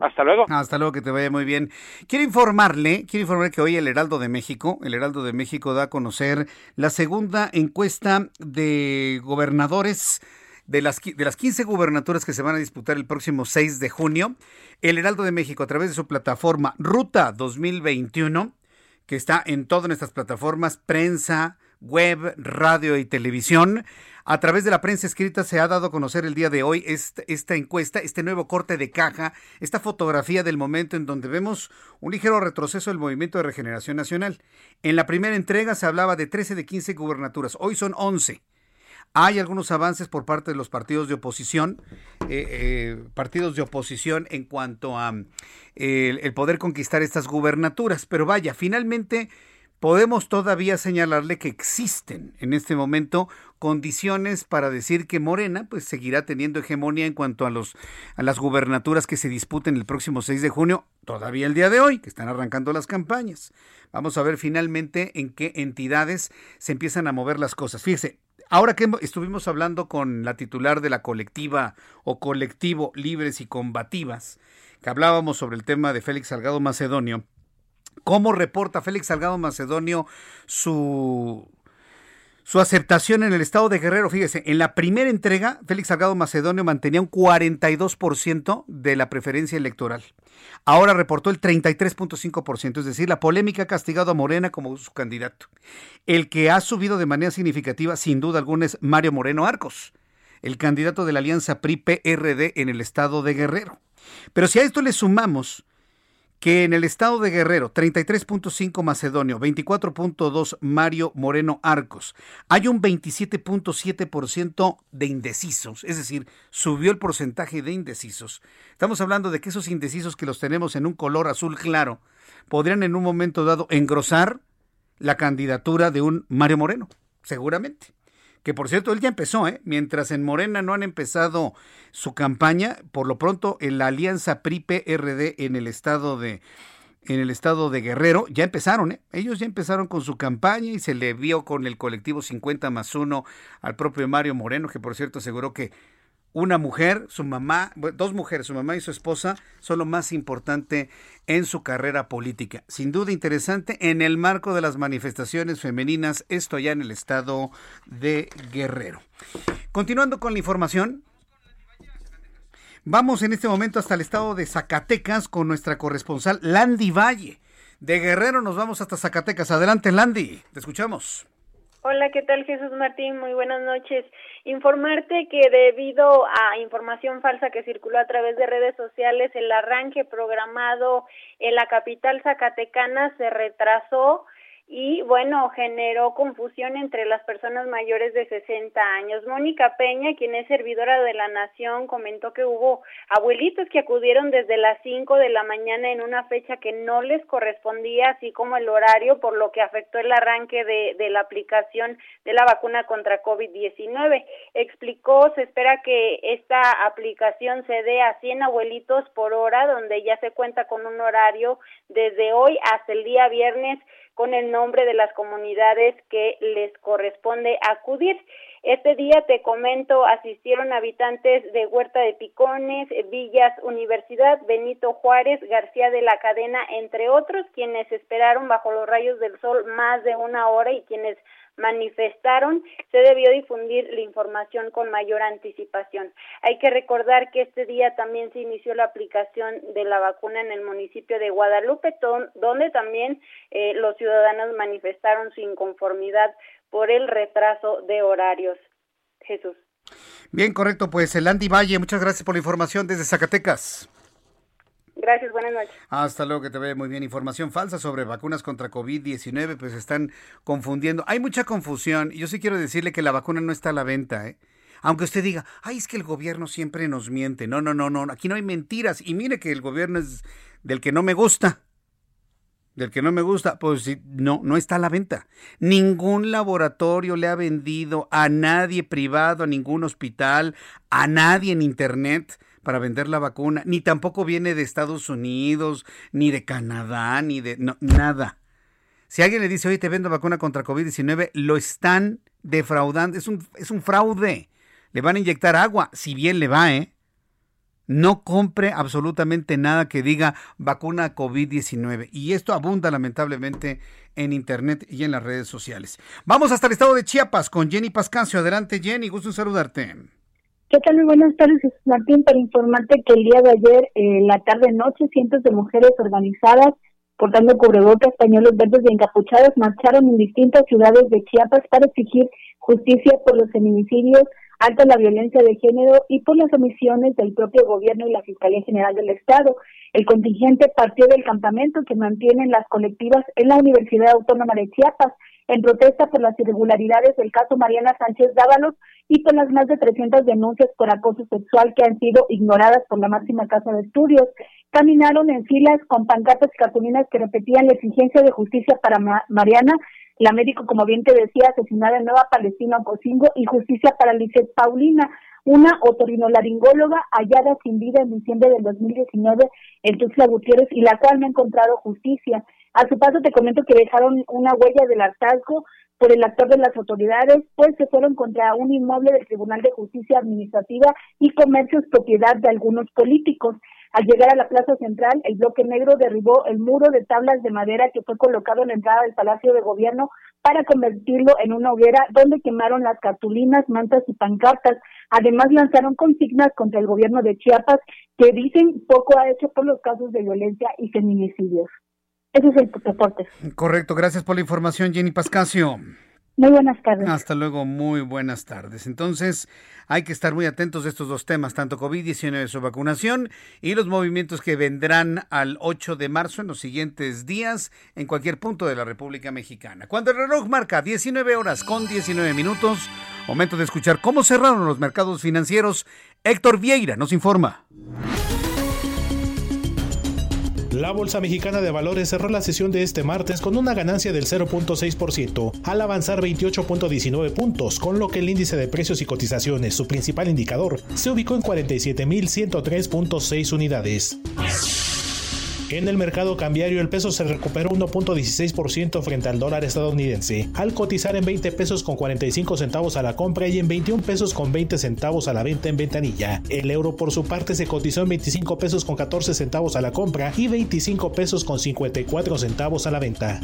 Hasta luego. Hasta luego, que te vaya muy bien. Quiero informarle, quiero informarle que hoy el Heraldo de México, el Heraldo de México da a conocer la segunda encuesta de gobernadores de las, de las 15 gubernaturas que se van a disputar el próximo 6 de junio. El Heraldo de México, a través de su plataforma Ruta 2021, que está en todas nuestras plataformas, prensa, web, radio y televisión. A través de la prensa escrita se ha dado a conocer el día de hoy esta, esta, encuesta, este nuevo corte de caja, esta fotografía del momento en donde vemos un ligero retroceso del movimiento de regeneración nacional. En la primera entrega se hablaba de 13 de 15 gubernaturas, hoy son 11. Hay algunos avances por parte de los partidos de oposición, eh, eh, partidos de oposición en cuanto a eh, el poder conquistar estas gubernaturas, pero vaya, finalmente podemos todavía señalarle que existen en este momento condiciones para decir que Morena pues seguirá teniendo hegemonía en cuanto a los a las gubernaturas que se disputen el próximo 6 de junio, todavía el día de hoy, que están arrancando las campañas. Vamos a ver finalmente en qué entidades se empiezan a mover las cosas. Fíjese, Ahora que estuvimos hablando con la titular de la colectiva o colectivo Libres y Combativas, que hablábamos sobre el tema de Félix Salgado Macedonio, ¿cómo reporta Félix Salgado Macedonio su su aceptación en el estado de Guerrero, fíjese, en la primera entrega, Félix Salgado Macedonio mantenía un 42% de la preferencia electoral. Ahora reportó el 33.5%, es decir, la polémica ha castigado a Morena como su candidato. El que ha subido de manera significativa, sin duda alguna, es Mario Moreno Arcos, el candidato de la alianza PRI-PRD en el estado de Guerrero. Pero si a esto le sumamos que en el estado de Guerrero, 33.5 Macedonio, 24.2 Mario Moreno Arcos, hay un 27.7% de indecisos, es decir, subió el porcentaje de indecisos. Estamos hablando de que esos indecisos que los tenemos en un color azul claro podrían en un momento dado engrosar la candidatura de un Mario Moreno, seguramente que por cierto él ya empezó, ¿eh? mientras en Morena no han empezado su campaña, por lo pronto en la alianza PRI-PRD en el estado de en el estado de Guerrero ya empezaron, ¿eh? ellos ya empezaron con su campaña y se le vio con el colectivo 50 más 1 al propio Mario Moreno, que por cierto aseguró que una mujer, su mamá, dos mujeres, su mamá y su esposa, son lo más importante en su carrera política. Sin duda interesante en el marco de las manifestaciones femeninas, esto ya en el estado de Guerrero. Continuando con la información, vamos en este momento hasta el estado de Zacatecas con nuestra corresponsal Landy Valle. De Guerrero nos vamos hasta Zacatecas. Adelante, Landy, te escuchamos. Hola, ¿qué tal Jesús Martín? Muy buenas noches. Informarte que debido a información falsa que circuló a través de redes sociales, el arranque programado en la capital zacatecana se retrasó y bueno, generó confusión entre las personas mayores de 60 años. Mónica Peña, quien es servidora de la Nación, comentó que hubo abuelitos que acudieron desde las 5 de la mañana en una fecha que no les correspondía, así como el horario, por lo que afectó el arranque de, de la aplicación de la vacuna contra COVID-19. Explicó, se espera que esta aplicación se dé a 100 abuelitos por hora, donde ya se cuenta con un horario desde hoy hasta el día viernes con el nombre de las comunidades que les corresponde acudir. Este día, te comento, asistieron habitantes de Huerta de Picones, Villas Universidad, Benito Juárez, García de la Cadena, entre otros, quienes esperaron bajo los rayos del sol más de una hora y quienes manifestaron, se debió difundir la información con mayor anticipación. Hay que recordar que este día también se inició la aplicación de la vacuna en el municipio de Guadalupe, donde también eh, los ciudadanos manifestaron su inconformidad por el retraso de horarios. Jesús. Bien, correcto. Pues el Andy Valle, muchas gracias por la información desde Zacatecas. Gracias, buenas noches. Hasta luego, que te vea muy bien. Información falsa sobre vacunas contra COVID-19, pues están confundiendo. Hay mucha confusión yo sí quiero decirle que la vacuna no está a la venta, ¿eh? Aunque usted diga, ay, es que el gobierno siempre nos miente. No, no, no, no, aquí no hay mentiras. Y mire que el gobierno es del que no me gusta. Del que no me gusta, pues no, no está a la venta. Ningún laboratorio le ha vendido a nadie privado, a ningún hospital, a nadie en Internet para vender la vacuna, ni tampoco viene de Estados Unidos, ni de Canadá, ni de nada. Si alguien le dice, oye, te vendo vacuna contra COVID-19, lo están defraudando, es un, es un fraude. le van a inyectar agua, si bien le va, ¿eh? No compre absolutamente nada que diga vacuna COVID-19. Y esto abunda lamentablemente en Internet y en las redes sociales. Vamos hasta el estado de Chiapas con Jenny Pascancio. Adelante, Jenny, gusto saludarte. ¿Qué tal? Muy buenas tardes, Martín, para informarte que el día de ayer, en la tarde-noche, cientos de mujeres organizadas, portando cubrebocas, pañuelos verdes y encapuchadas, marcharon en distintas ciudades de Chiapas para exigir justicia por los feminicidios alta la violencia de género y por las omisiones del propio gobierno y la Fiscalía General del Estado. El contingente partió del campamento que mantienen las colectivas en la Universidad Autónoma de Chiapas en protesta por las irregularidades del caso Mariana Sánchez Dávalos y por las más de 300 denuncias por acoso sexual que han sido ignoradas por la máxima casa de estudios. Caminaron en filas con pancartas y cartulinas que repetían la exigencia de justicia para Mariana la médico, como bien te decía, asesinada en Nueva Palestina, Cocingo, y justicia para Lizeth Paulina, una otorinolaringóloga hallada sin vida en diciembre del 2019 en Tuxtla Gutiérrez y la cual no ha encontrado justicia. A su paso te comento que dejaron una huella del hartazgo por el actor de las autoridades, pues se fueron contra un inmueble del Tribunal de Justicia Administrativa y comercios propiedad de algunos políticos. Al llegar a la plaza central, el bloque negro derribó el muro de tablas de madera que fue colocado en la entrada del Palacio de Gobierno para convertirlo en una hoguera donde quemaron las cartulinas, mantas y pancartas. Además lanzaron consignas contra el gobierno de Chiapas que dicen poco ha hecho por los casos de violencia y feminicidios. Ese es el reporte. Correcto, gracias por la información, Jenny Pascasio. Muy buenas tardes. Hasta luego, muy buenas tardes. Entonces, hay que estar muy atentos a estos dos temas, tanto COVID-19, su vacunación y los movimientos que vendrán al 8 de marzo en los siguientes días en cualquier punto de la República Mexicana. Cuando el reloj marca 19 horas con 19 minutos, momento de escuchar cómo cerraron los mercados financieros, Héctor Vieira nos informa. La Bolsa Mexicana de Valores cerró la sesión de este martes con una ganancia del 0.6%, al avanzar 28.19 puntos, con lo que el índice de precios y cotizaciones, su principal indicador, se ubicó en 47.103.6 unidades. En el mercado cambiario el peso se recuperó 1.16% frente al dólar estadounidense, al cotizar en 20 pesos con 45 centavos a la compra y en 21 pesos con 20 centavos a la venta en ventanilla. El euro por su parte se cotizó en 25 pesos con 14 centavos a la compra y 25 pesos con 54 centavos a la venta.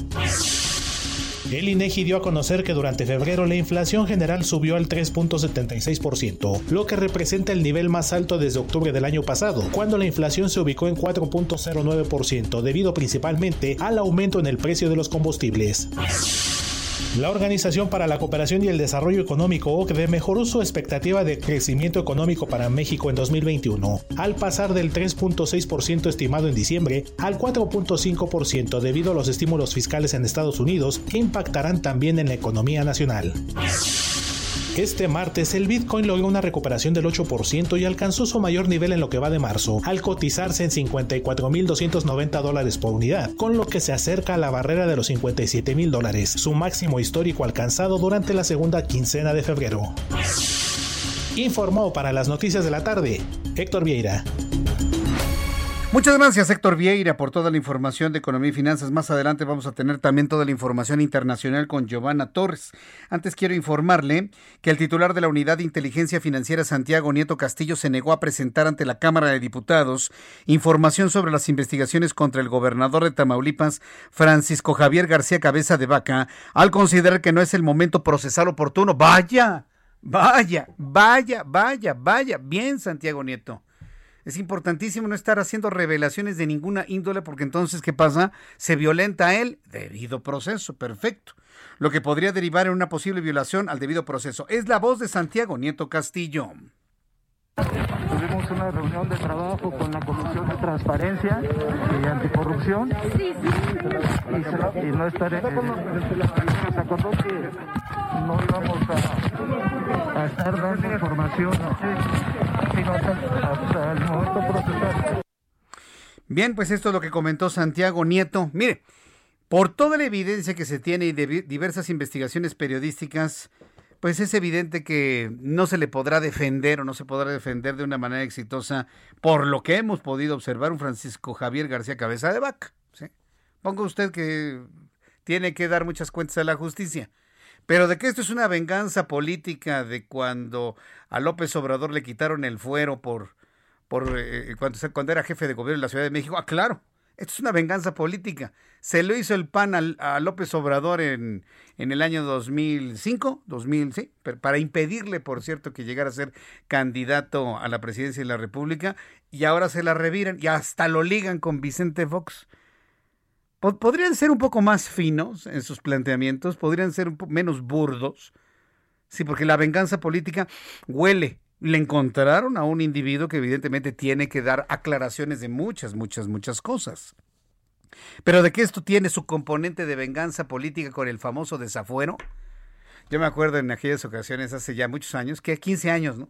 El INEGI dio a conocer que durante febrero la inflación general subió al 3.76%, lo que representa el nivel más alto desde octubre del año pasado, cuando la inflación se ubicó en 4.09%, debido principalmente al aumento en el precio de los combustibles. La Organización para la Cooperación y el Desarrollo Económico OCDE mejoró su expectativa de crecimiento económico para México en 2021, al pasar del 3.6% estimado en diciembre al 4.5% debido a los estímulos fiscales en Estados Unidos que impactarán también en la economía nacional. Este martes el Bitcoin logró una recuperación del 8% y alcanzó su mayor nivel en lo que va de marzo, al cotizarse en 54.290 dólares por unidad, con lo que se acerca a la barrera de los 57.000 dólares, su máximo histórico alcanzado durante la segunda quincena de febrero. Informó para las noticias de la tarde Héctor Vieira. Muchas gracias Héctor Vieira por toda la información de economía y finanzas. Más adelante vamos a tener también toda la información internacional con Giovanna Torres. Antes quiero informarle que el titular de la Unidad de Inteligencia Financiera Santiago Nieto Castillo se negó a presentar ante la Cámara de Diputados información sobre las investigaciones contra el gobernador de Tamaulipas, Francisco Javier García Cabeza de Vaca, al considerar que no es el momento procesal oportuno. Vaya, vaya, vaya, vaya, vaya. Bien, Santiago Nieto. Es importantísimo no estar haciendo revelaciones de ninguna índole porque entonces, ¿qué pasa? Se violenta él debido proceso, perfecto. Lo que podría derivar en una posible violación al debido proceso. Es la voz de Santiago Nieto Castillo. Tuvimos una reunión de trabajo con la Comisión de Transparencia y Anticorrupción y, no estaré, se acordó que no íbamos a, a estar dando información sino hasta, el momento procesal. Bien, pues esto es lo que comentó Santiago Nieto. Mire, por toda la evidencia que se tiene y de diversas investigaciones periodísticas, pues es evidente que no se le podrá defender o no se podrá defender de una manera exitosa por lo que hemos podido observar un Francisco Javier García Cabeza de Vaca. Ponga usted que tiene que dar muchas cuentas a la justicia. Pero de que esto es una venganza política de cuando a López Obrador le quitaron el fuero por, por eh, cuando, cuando era jefe de gobierno de la Ciudad de México. Ah, claro, esto es una venganza política. Se lo hizo el PAN a López Obrador en, en el año 2005, 2000, sí, para impedirle, por cierto, que llegara a ser candidato a la presidencia de la República, y ahora se la reviran y hasta lo ligan con Vicente Fox podrían ser un poco más finos en sus planteamientos, podrían ser menos burdos, sí, porque la venganza política huele. Le encontraron a un individuo que evidentemente tiene que dar aclaraciones de muchas, muchas, muchas cosas. Pero de que esto tiene su componente de venganza política con el famoso desafuero, yo me acuerdo en aquellas ocasiones hace ya muchos años, que 15 años, ¿no?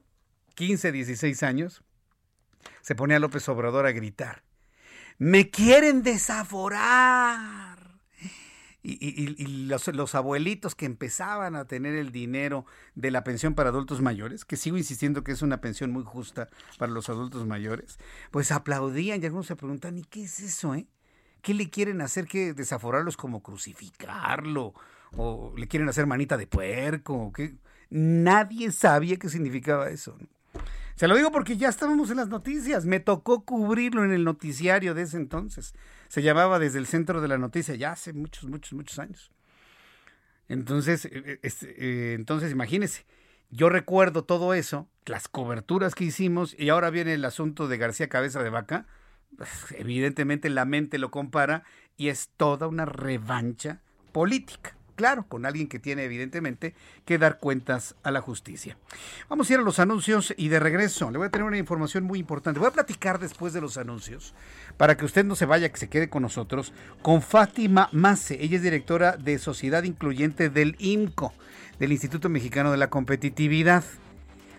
15, 16 años, se ponía López Obrador a gritar me quieren desaforar. Y, los, abuelitos que empezaban a tener el dinero de la pensión para adultos mayores, que sigo insistiendo que es una pensión muy justa para los adultos mayores, pues aplaudían y algunos se preguntan, ¿y qué es eso, eh? ¿Qué le quieren hacer que desaforarlos como crucificarlo? ¿O le quieren hacer manita de puerco? ¿Qué? Nadie sabía qué significaba eso. Se lo digo porque ya estábamos en las noticias. Me tocó cubrirlo en el noticiario de ese entonces. Se llamaba desde el centro de la noticia, ya hace muchos, muchos, muchos años. Entonces, este, entonces imagínese, yo recuerdo todo eso, las coberturas que hicimos, y ahora viene el asunto de García Cabeza de Vaca. Pues, evidentemente la mente lo compara y es toda una revancha política claro, con alguien que tiene evidentemente que dar cuentas a la justicia. Vamos a ir a los anuncios y de regreso le voy a tener una información muy importante. Voy a platicar después de los anuncios para que usted no se vaya, que se quede con nosotros, con Fátima Mace. Ella es directora de Sociedad Incluyente del IMCO, del Instituto Mexicano de la Competitividad.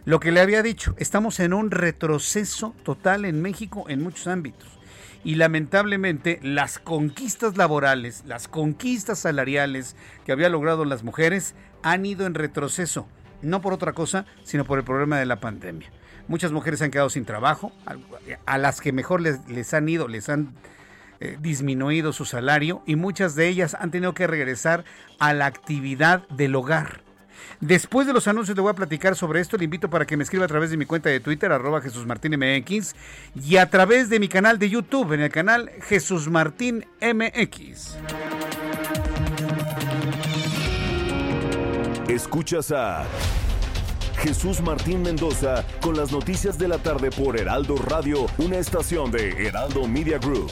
Lo que le había dicho, estamos en un retroceso total en México en muchos ámbitos y lamentablemente las conquistas laborales, las conquistas salariales que había logrado las mujeres han ido en retroceso, no por otra cosa, sino por el problema de la pandemia. Muchas mujeres han quedado sin trabajo, a las que mejor les, han ido, les han eh, disminuido su salario y muchas de ellas han tenido que regresar a la actividad del hogar. Después de los anuncios le voy a platicar sobre esto. Le invito para que me escriba a través de mi cuenta de Twitter, arroba Jesús Martín MX, y a través de mi canal de YouTube, en el canal Jesús Martín MX. Escuchas a Jesús Martín Mendoza con las noticias de la tarde por Heraldo Radio, una estación de Heraldo Media Group.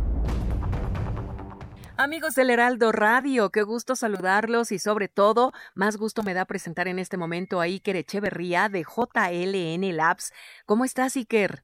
Amigos del Heraldo Radio, qué gusto saludarlos y sobre todo, más gusto me da presentar en este momento a Iker Echeverría de JLN Labs. ¿Cómo estás, Iker?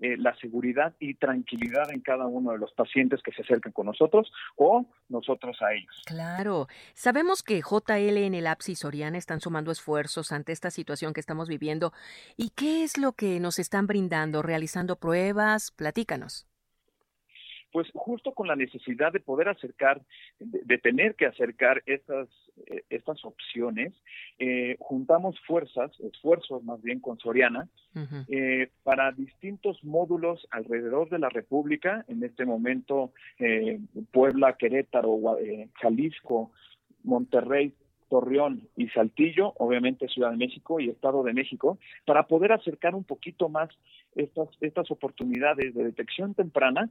eh, la seguridad y tranquilidad en cada uno de los pacientes que se acercan con nosotros o nosotros a ellos. Claro. Sabemos que JL, el y Soriana están sumando esfuerzos ante esta situación que estamos viviendo. ¿Y qué es lo que nos están brindando? ¿Realizando pruebas? Platícanos pues justo con la necesidad de poder acercar, de, tener que acercar estas, estas opciones, eh, juntamos fuerzas, esfuerzos más bien con Soriana, eh, para distintos módulos alrededor de la República, en este momento Puebla, Querétaro, Jalisco, Monterrey, Torreón y Saltillo, obviamente Ciudad de México y Estado de México, para poder acercar un poquito más estas, estas oportunidades de detección temprana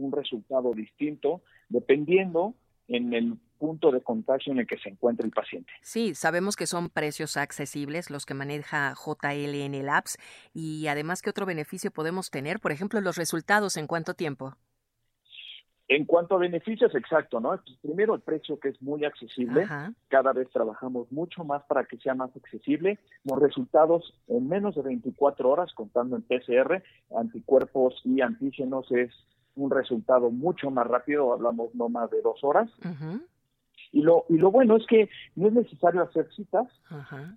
un resultado distinto dependiendo en el punto de contagio en el que se encuentra el paciente. Sí, sabemos que son precios accesibles los que maneja JLN Labs y además qué otro beneficio podemos tener, por ejemplo, los resultados en cuánto tiempo. En cuanto a beneficios, exacto, ¿no? Pues primero el precio que es muy accesible, cada vez trabajamos mucho más para que sea más accesible. Los resultados en menos de 24 horas, contando en PCR, anticuerpos y antígenos, es un resultado mucho más rápido, hablamos no más de dos horas. Y lo, y lo bueno es que no es necesario hacer citas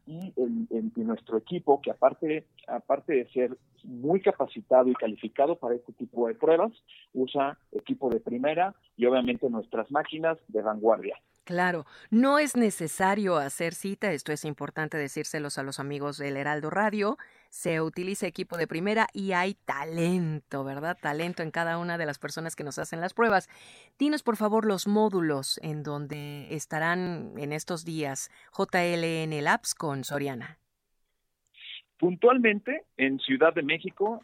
y en, nuestro equipo, que aparte, aparte de ser muy capacitado y calificado para este tipo de pruebas, usa equipo de primera y obviamente nuestras máquinas de vanguardia. Claro, no es necesario hacer cita, esto es importante decírselos a los amigos del Heraldo Radio, se utiliza equipo de primera y hay talento, ¿verdad? Talento en cada una de las personas que nos hacen las pruebas. Dinos por favor los módulos en donde estarán en estos días JLN Labs con Soriana. Puntualmente en Ciudad de México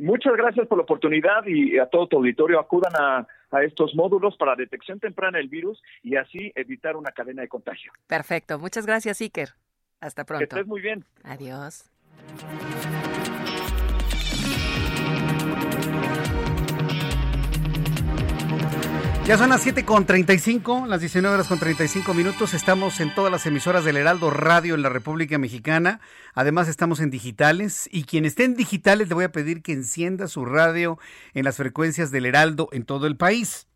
Muchas gracias por la oportunidad y a todo tu auditorio acudan a, estos módulos para detección temprana del virus y así evitar una cadena de contagio. Perfecto, muchas gracias Iker. Hasta pronto. Que estés muy bien. Adiós. Ya son las 7 con 35, las 19 horas con 35 minutos. Estamos en todas las emisoras del Heraldo Radio en la República Mexicana. Además, estamos en digitales. Y quien esté en digitales, le voy a pedir que encienda su radio en las frecuencias del Heraldo en todo el país.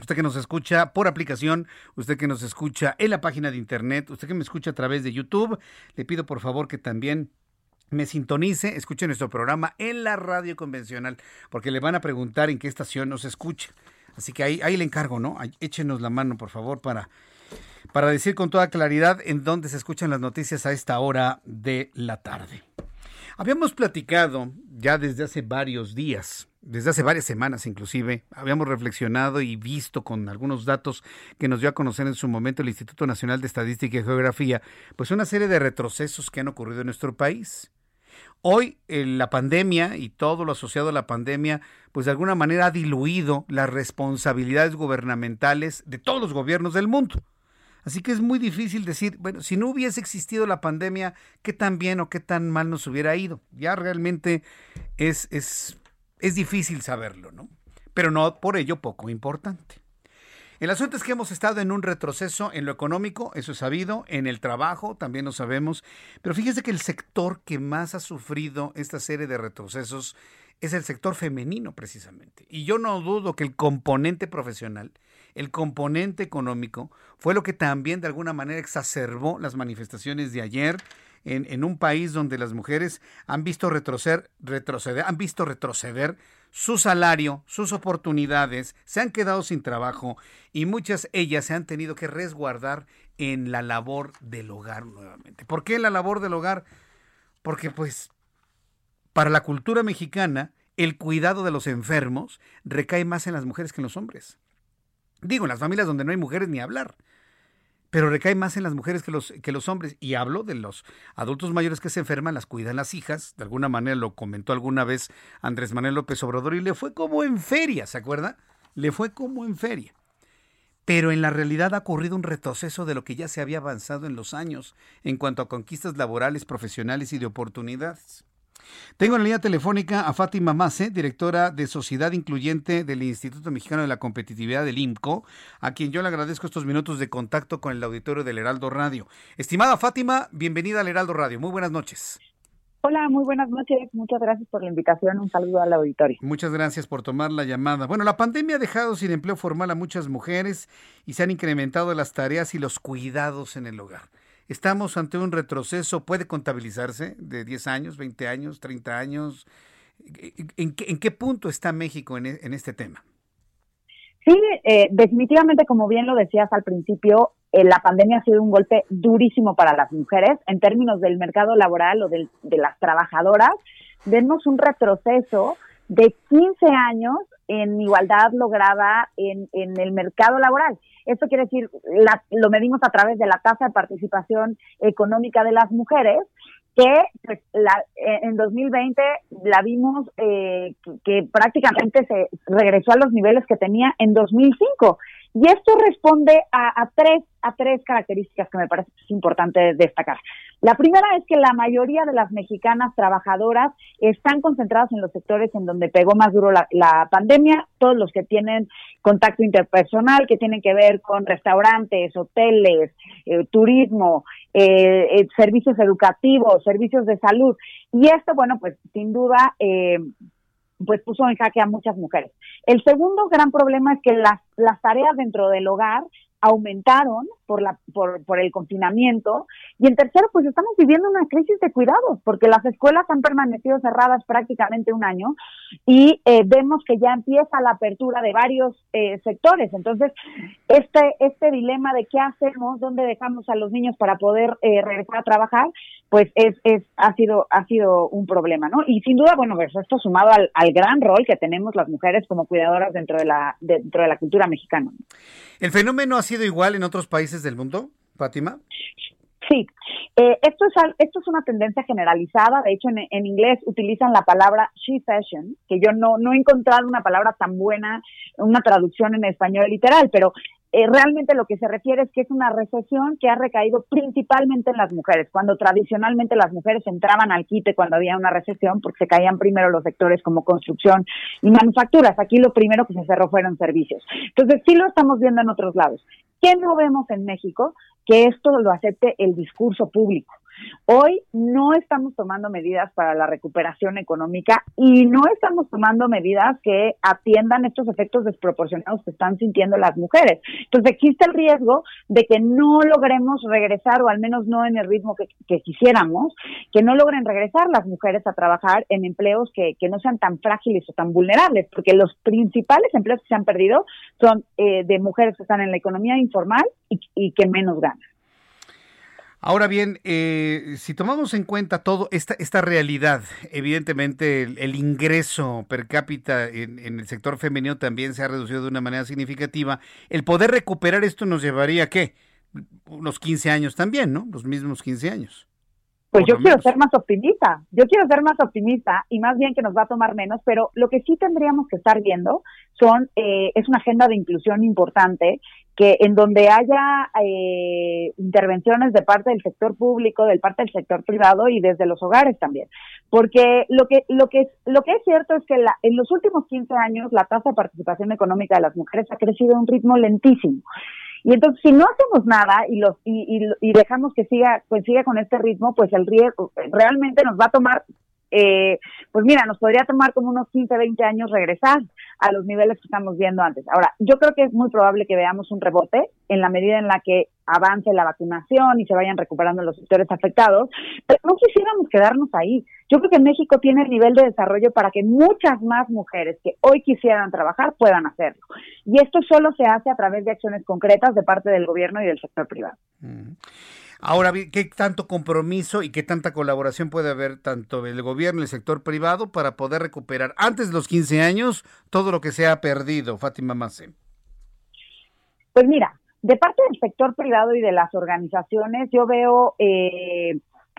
Usted que nos escucha por aplicación, usted que nos escucha en la página de internet, usted que me escucha a través de YouTube, le pido por favor que también me sintonice, escuche nuestro programa en la radio convencional, porque le van a preguntar en qué estación nos escucha. Así que ahí, ahí le encargo, ¿no? échenos la mano, por favor, para, para decir con toda claridad en dónde se escuchan las noticias a esta hora de la tarde. Habíamos platicado ya desde hace varios días, desde hace varias semanas inclusive, habíamos reflexionado y visto con algunos datos que nos dio a conocer en su momento el Instituto Nacional de Estadística y Geografía, pues una serie de retrocesos que han ocurrido en nuestro país. Hoy la pandemia y todo lo asociado a la pandemia, pues de alguna manera ha diluido las responsabilidades gubernamentales de todos los gobiernos del mundo. Así que es muy difícil decir, bueno, si no hubiese existido la pandemia, qué tan bien o qué tan mal nos hubiera ido. Ya realmente es, es, es difícil saberlo, ¿no? Pero no por ello poco importante. El asunto es que hemos estado en un retroceso en lo económico, eso es sabido, en el trabajo también lo sabemos, pero fíjese que el sector que más ha sufrido esta serie de retrocesos es el sector femenino precisamente. Y yo no dudo que el componente profesional, el componente económico fue lo que también de alguna manera exacerbó las manifestaciones de ayer en, un país donde las mujeres han visto retroceder, retroceder, han visto retroceder su salario, sus oportunidades, se han quedado sin trabajo y muchas ellas se han tenido que resguardar en la labor del hogar nuevamente. ¿Por qué la labor del hogar? Porque pues para la cultura mexicana el cuidado de los enfermos recae más en las mujeres que en los hombres. Digo, en las familias donde no hay mujeres ni hablar pero recae más en las mujeres que los, que los hombres. Y hablo de los adultos mayores que se enferman, las cuidan las hijas. De alguna manera lo comentó alguna vez Andrés Manuel López Obrador y le fue como en feria, ¿se acuerda? Le fue como en feria. Pero en la realidad ha ocurrido un retroceso de lo que ya se había avanzado en los años en cuanto a conquistas laborales, profesionales y de oportunidades. Tengo en la línea telefónica a Fátima Mase, directora de Sociedad Incluyente del Instituto Mexicano de la Competitividad del IMCO, a quien yo le agradezco estos minutos de contacto con el auditorio del Heraldo Radio. Estimada Fátima, bienvenida al Heraldo Radio. Muy buenas noches. Hola, muy buenas noches. Muchas gracias por la invitación. Un saludo al auditorio. Muchas gracias por tomar la llamada. Bueno, la pandemia ha dejado sin empleo formal a muchas mujeres y se han incrementado las tareas y los cuidados en el hogar. ¿Estamos ante un retroceso? ¿Puede contabilizarse de 10 años, 20 años, 30 años? ¿En qué, punto está México en, en este tema? Sí, eh, definitivamente, como bien lo decías al principio, eh, la pandemia ha sido un golpe durísimo para las mujeres en términos del mercado laboral o de las trabajadoras. Vemos un retroceso de 15 años en igualdad lograda en, en el mercado laboral. Esto quiere decir, lo medimos a través de la tasa de participación económica de las mujeres, que pues, la, eh, en 2020 la vimos eh, que, prácticamente se regresó a los niveles que tenía en 2005. Y esto responde a, tres, a tres características que me parece importante destacar. La primera es que la mayoría de las mexicanas trabajadoras están concentradas en los sectores en donde pegó más duro la, pandemia, todos los que tienen contacto interpersonal, que tienen que ver con restaurantes, hoteles, eh, turismo, eh, eh, servicios educativos, servicios de salud. Y esto, bueno, pues sin duda pues puso en jaque a muchas mujeres. El segundo gran problema es que las, las tareas dentro del hogar aumentaron por, la, por, por el confinamiento. Y en tercero, pues estamos viviendo una crisis de cuidados, porque las escuelas han permanecido cerradas prácticamente un año y eh, vemos que ya empieza la apertura de varios eh, sectores. Entonces, este, este dilema de qué hacemos, dónde dejamos a los niños para poder eh, regresar a trabajar, pues es, es, ha, sido, ha sido un problema, ¿no? Y sin duda, bueno, pues esto sumado al, al gran rol que tenemos las mujeres como cuidadoras dentro de la, dentro de la cultura mexicana. El fenómeno ha sido igual en otros países del mundo, Fátima? Sí, eh, esto, es, esto es una tendencia generalizada. De hecho, en, en, inglés utilizan la palabra she fashion, que yo no, no he encontrado una palabra tan buena, una traducción en español literal, pero eh, realmente lo que se refiere es que es una recesión que ha recaído principalmente en las mujeres, cuando tradicionalmente las mujeres entraban al quite cuando había una recesión, porque se caían primero los sectores como construcción y manufacturas. Aquí lo primero que se cerró fueron servicios. Entonces, sí lo estamos viendo en otros lados. ¿Qué no vemos en México? Que esto lo acepte el discurso público. Hoy no estamos tomando medidas para la recuperación económica y no estamos tomando medidas que atiendan estos efectos desproporcionados que están sintiendo las mujeres. Entonces existe el riesgo de que no logremos regresar, o al menos no en el ritmo que, quisiéramos, que no logren regresar las mujeres a trabajar en empleos que, no sean tan frágiles o tan vulnerables, porque los principales empleos que se han perdido son eh, de mujeres que están en la economía informal y que menos ganan. Ahora bien, eh, si tomamos en cuenta todo esta, esta realidad, evidentemente el, ingreso per cápita en, el sector femenino también se ha reducido de una manera significativa. El poder recuperar esto nos llevaría a qué? Unos 15 años también, ¿no? Los mismos 15 años. Pues yo quiero ser más optimista, yo quiero ser más optimista y más bien que nos va a tomar menos, pero lo que sí tendríamos que estar viendo son eh, es una agenda de inclusión importante que en donde haya eh, intervenciones de parte del sector público, del parte del sector privado y desde los hogares también, porque lo que lo que lo que es cierto es que la, en los últimos 15 años la tasa de participación económica de las mujeres ha crecido a un ritmo lentísimo. Y entonces, si no hacemos nada y, los, y, y, y dejamos que siga, pues siga con este ritmo, pues el riesgo realmente nos va a tomar eh, pues mira, nos podría tomar como unos 15, 20 años regresar a los niveles que estamos viendo antes. Ahora, yo creo que es muy probable que veamos un rebote en la medida en la que avance la vacunación y se vayan recuperando los sectores afectados, pero no quisiéramos quedarnos ahí. Yo creo que México tiene el nivel de desarrollo para que muchas más mujeres que hoy quisieran trabajar puedan hacerlo. Y esto solo se hace a través de acciones concretas de parte del gobierno y del sector privado. Ahora, ¿qué tanto compromiso y qué tanta colaboración puede haber tanto del gobierno y el sector privado para poder recuperar antes de los 15 años todo lo que se ha perdido, Fátima Mace? Pues mira, de parte del sector privado y de las organizaciones, yo veo eh,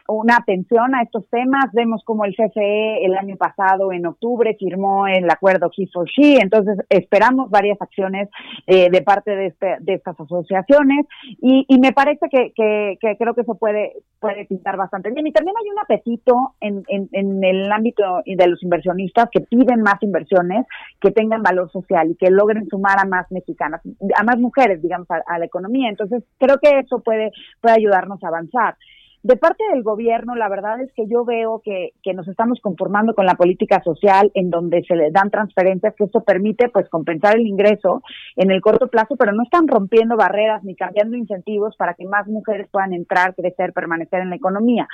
una atención a estos temas. Vemos como el CFE el año pasado, en octubre, firmó el acuerdo He for She, entonces esperamos varias acciones eh, de parte de, este, de estas asociaciones y, y me parece que, creo que eso puede, puede pintar bastante bien. Y también hay un apetito en, en, en, el ámbito de los inversionistas que piden más inversiones que tengan valor social y que logren sumar a más mexicanas, a más mujeres, digamos, a, a la economía. Entonces creo que eso puede, puede ayudarnos a avanzar. De parte del gobierno, la verdad es que yo veo que, que, nos estamos conformando con la política social en donde se le dan transferencias, que esto permite pues compensar el ingreso en el corto plazo, pero no están rompiendo barreras ni cambiando incentivos para que más mujeres puedan entrar, crecer, permanecer en la economía.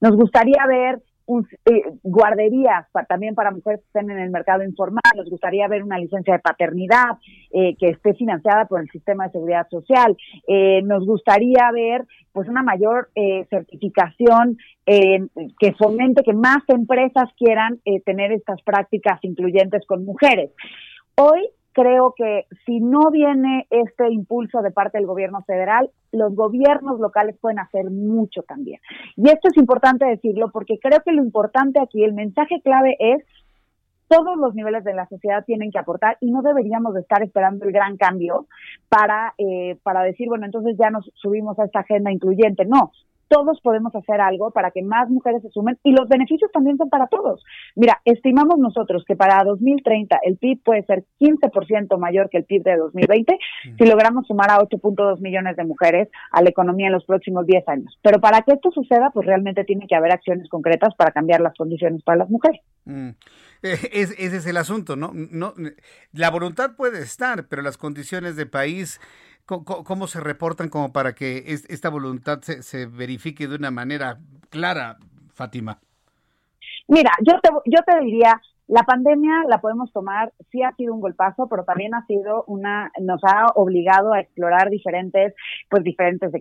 Nos gustaría ver eh, guarderías para, también para mujeres que estén en el mercado informal. Nos gustaría ver una licencia de paternidad eh, que esté financiada por el sistema de seguridad social. Eh, nos gustaría ver pues una mayor eh, certificación que fomente que más empresas quieran tener estas prácticas incluyentes con mujeres. Hoy creo que si no viene este impulso de parte del gobierno federal, los gobiernos locales pueden hacer mucho también. Y esto es importante decirlo porque creo que lo importante aquí, el mensaje clave es todos los niveles de la sociedad tienen que aportar y no deberíamos de estar esperando el gran cambio para, eh, para decir, bueno, entonces ya nos subimos a esta agenda incluyente. No, todos podemos hacer algo para que más mujeres se sumen y los beneficios también son para todos. Mira, estimamos nosotros que para 2030 el PIB puede ser 15% mayor que el PIB de 2020 si logramos sumar a 8.2 millones de mujeres a la economía en los próximos 10 años. Pero para que esto suceda, pues realmente tiene que haber acciones concretas para cambiar las condiciones para las mujeres. Mm. ese es el asunto, ¿no? no la voluntad puede estar, pero las condiciones de país ¿Cómo, se reportan como para que esta voluntad se, se, verifique de una manera clara, Fátima? Mira, yo te, yo te diría, la pandemia la podemos tomar, sí ha sido un golpazo, pero también ha sido una, nos ha obligado a explorar diferentes, pues diferentes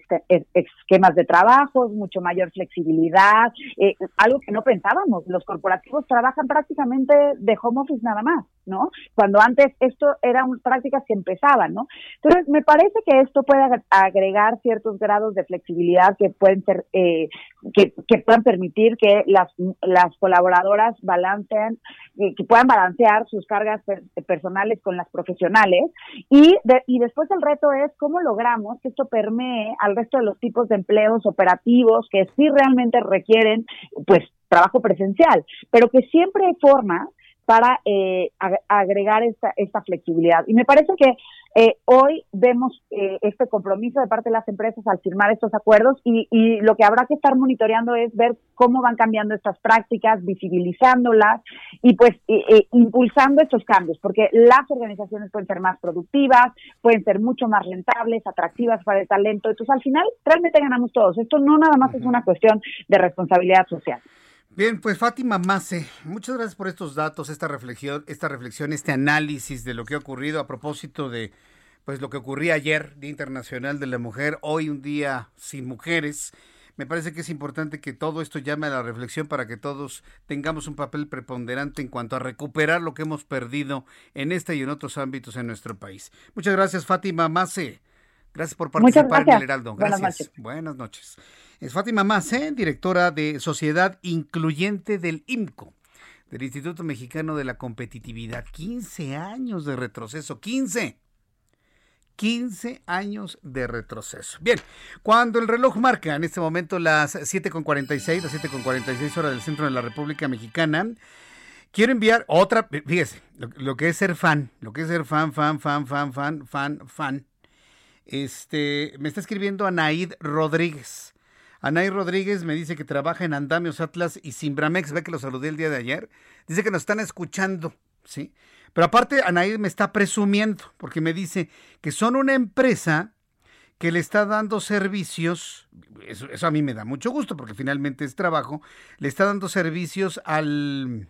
esquemas de trabajo, mucho mayor flexibilidad, eh, algo que no pensábamos. Los corporativos trabajan prácticamente de home office nada más, ¿no? Cuando antes esto eran prácticas que empezaban, ¿no? Entonces, me parece que esto puede agregar ciertos grados de flexibilidad que pueden ser, eh, que, que puedan permitir que las, las colaboradoras balanceen que puedan balancear sus cargas personales con las profesionales y, y después el reto es cómo logramos que esto permee al resto de los tipos de empleos operativos que sí realmente requieren pues trabajo presencial, pero que siempre hay formas para eh, agregar esta, esta flexibilidad. Y me parece que eh, hoy vemos eh, este compromiso de parte de las empresas al firmar estos acuerdos y, y, lo que habrá que estar monitoreando es ver cómo van cambiando estas prácticas, visibilizándolas y pues impulsando estos cambios, porque las organizaciones pueden ser más productivas, pueden ser mucho más rentables, atractivas para el talento. Entonces, al final, realmente ganamos todos. Esto no nada más es una cuestión de responsabilidad social. Bien, pues Fátima Mace, muchas gracias por estos datos, esta reflexión, esta reflexión, este análisis de lo que ha ocurrido a propósito de pues lo que ocurría ayer, Día Internacional de la Mujer, hoy un día sin mujeres. Me parece que es importante que todo esto llame a la reflexión para que todos tengamos un papel preponderante en cuanto a recuperar lo que hemos perdido en este y en otros ámbitos en nuestro país. Muchas gracias, Fátima Mace. Gracias por participar en el Heraldo. Gracias. Buenas noches. Buenas noches. Es Fátima Macé, directora de Sociedad Incluyente del IMCO, del Instituto Mexicano de la Competitividad. 15 años de retroceso, 15. 15 años de retroceso. Bien, cuando el reloj marca en este momento las 7.46, las 7.46 horas del centro de la República Mexicana, quiero enviar otra, fíjese, lo, lo, que es ser fan, lo que es ser fan, fan, fan, fan, fan, fan, fan. Este, me está escribiendo Anaid Rodríguez. Anaí Rodríguez me dice que trabaja en Andamios Atlas y Simbramex, ve que lo saludé el día de ayer. Dice que nos están escuchando, ¿sí? Pero aparte, Anaí me está presumiendo, porque me dice que son una empresa que le está dando servicios, eso, eso a mí me da mucho gusto, porque finalmente es trabajo, le está dando servicios al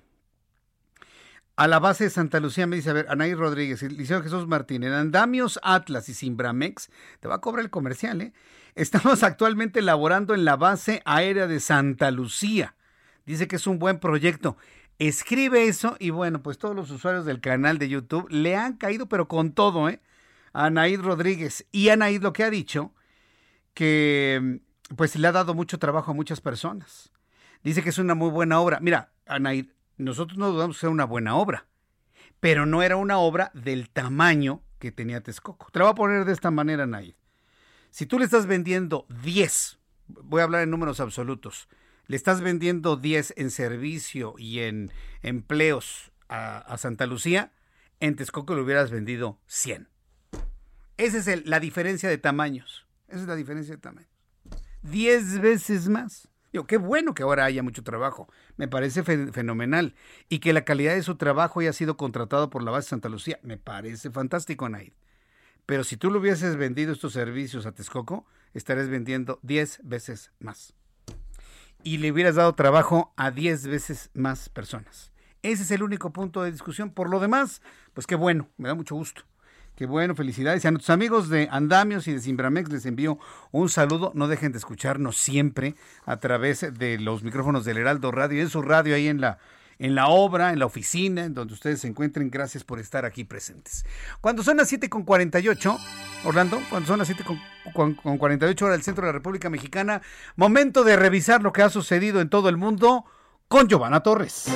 a la base de Santa Lucía me dice, a ver, Anaí Rodríguez, Liceo Jesús Martín, en Andamios Atlas y Simbramex, te va a cobrar el comercial, ¿eh? Estamos actualmente elaborando en la base aérea de Santa Lucía. Dice que es un buen proyecto. Escribe eso y bueno, pues todos los usuarios del canal de YouTube le han caído, pero con todo, ¿eh? Anaí Rodríguez. Y Anaí lo que ha dicho, que pues le ha dado mucho trabajo a muchas personas. Dice que es una muy buena obra. Mira, Anaí, nosotros no dudamos que sea una buena obra, pero no era una obra del tamaño que tenía Texcoco. Te la voy a poner de esta manera, Naid. Si tú le estás vendiendo 10, voy a hablar en números absolutos, le estás vendiendo 10 en servicio y en empleos a, Santa Lucía, en Texcoco le hubieras vendido 100. Esa es la diferencia de tamaños. Esa es la diferencia de tamaños. 10 veces más. Digo, qué bueno que ahora haya mucho trabajo. Me parece fenomenal. Y que la calidad de su trabajo haya sido contratado por la base Santa Lucía. Me parece fantástico, Anaid. Pero si tú le hubieses vendido estos servicios a Texcoco, estarías vendiendo 10 veces más. Y le hubieras dado trabajo a 10 veces más personas. Ese es el único punto de discusión. Por lo demás, pues qué bueno, me da mucho gusto. Qué bueno, felicidades. A nuestros amigos de Andamios y de Simbramex les envío un saludo. No dejen de escucharnos siempre a través de los micrófonos del Heraldo Radio, en su radio ahí en la en la obra, en la oficina, en donde ustedes se encuentren. Gracias por estar aquí presentes. Cuando son las 7 con 48, Orlando, cuando son las 7 con, con 48 horas del centro de la República Mexicana, momento de revisar lo que ha sucedido en todo el mundo con Giovanna Torres.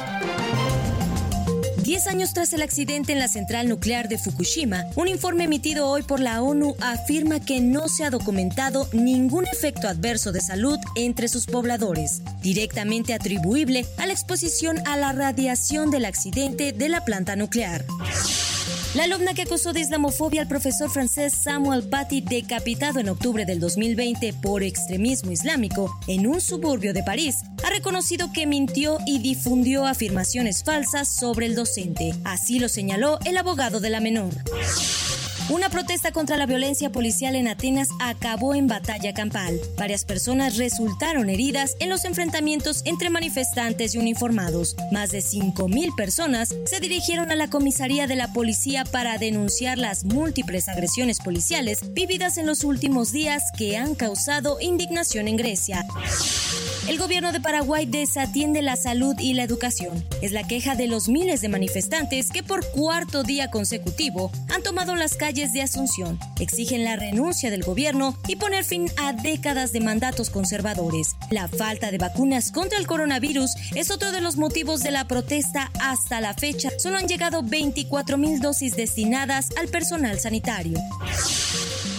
Diez años tras el accidente en la central nuclear de Fukushima, un informe emitido hoy por la ONU afirma que no se ha documentado ningún efecto adverso de salud entre sus pobladores, directamente atribuible a la exposición a la radiación del accidente de la planta nuclear. La alumna que acusó de islamofobia al profesor francés Samuel Paty, decapitado en octubre del 2020 por extremismo islámico en un suburbio de París, ha reconocido que mintió y difundió afirmaciones falsas sobre el docente. Así lo señaló el abogado de la menor. Una protesta contra la violencia policial en Atenas acabó en batalla campal. Varias personas resultaron heridas en los enfrentamientos entre manifestantes y uniformados. Más de 5.000 personas se dirigieron a la comisaría de la policía para denunciar las múltiples agresiones policiales vividas en los últimos días que han causado indignación en Grecia. El gobierno de Paraguay desatiende la salud y la educación. Es la queja de los miles de manifestantes que por cuarto día consecutivo han tomado las calles de Asunción. Exigen la renuncia del gobierno y poner fin a décadas de mandatos conservadores. La falta de vacunas contra el coronavirus es otro de los motivos de la protesta hasta la fecha. Solo han llegado 24 mil dosis destinadas al personal sanitario.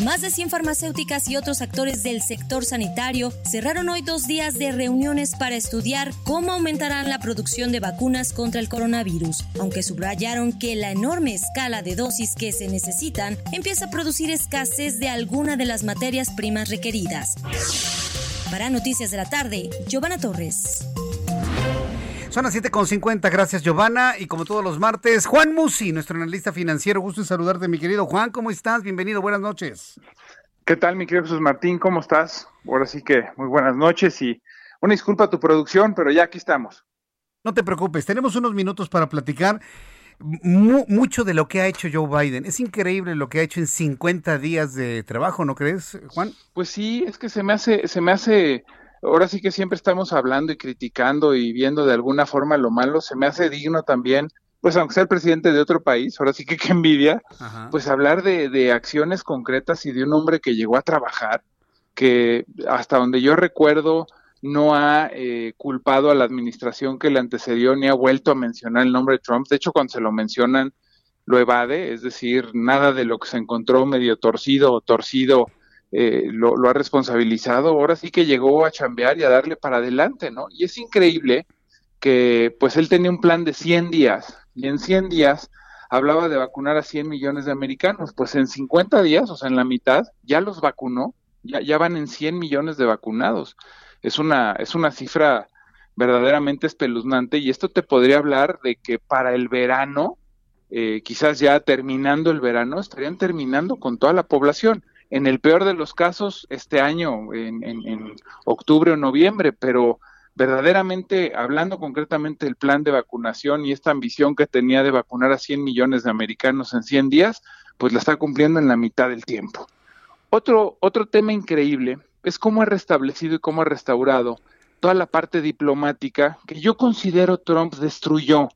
Más de 100 farmacéuticas y otros actores del sector sanitario cerraron hoy dos días de reuniones para estudiar cómo aumentarán la producción de vacunas contra el coronavirus, aunque subrayaron que la enorme escala de dosis que se necesitan empieza a producir escasez de alguna de las materias primas requeridas. Para Noticias de la Tarde, Giovanna Torres. Son las 7.50, gracias Giovanna. Y como todos los martes, Juan Musi, nuestro analista financiero. Gusto en saludarte, mi querido Juan. ¿Cómo estás? Bienvenido, buenas noches. ¿Qué tal, mi querido Jesús Martín? ¿Cómo estás? Ahora sí que muy buenas noches y una disculpa a tu producción, pero ya aquí estamos. No te preocupes, tenemos unos minutos para platicar mucho de lo que ha hecho Joe Biden. Es increíble lo que ha hecho en 50 días de trabajo, ¿no crees, Juan? Pues sí, es que se me hace, se me hace ahora sí que siempre estamos hablando y criticando y viendo de alguna forma lo malo, se me hace digno también, pues aunque sea el presidente de otro país, ahora sí que qué envidia, pues hablar de, de acciones concretas y de un hombre que llegó a trabajar, que hasta donde yo recuerdo no ha eh, culpado a la administración que le antecedió ni ha vuelto a mencionar el nombre de Trump. De hecho, cuando se lo mencionan, lo evade, es decir, nada de lo que se encontró medio torcido o torcido eh, lo, ha responsabilizado, ahora sí que llegó a chambear y a darle para adelante, ¿no? Y es increíble que pues él tenía un plan de 100 días y en 100 días hablaba de vacunar a 100 millones de americanos, pues en 50 días, o sea, en la mitad, ya los vacunó, ya, ya van en 100 millones de vacunados. es una, es una cifra verdaderamente espeluznante y esto te podría hablar de que para el verano, eh, quizás ya terminando el verano, estarían terminando con toda la población. En el peor de los casos, este año, en, octubre o noviembre, pero verdaderamente, hablando concretamente del plan de vacunación y esta ambición que tenía de vacunar a 100 millones de americanos en 100 días, pues la está cumpliendo en la mitad del tiempo. Otro, otro tema increíble es cómo ha restablecido y cómo ha restaurado toda la parte diplomática que yo considero Trump destruyó.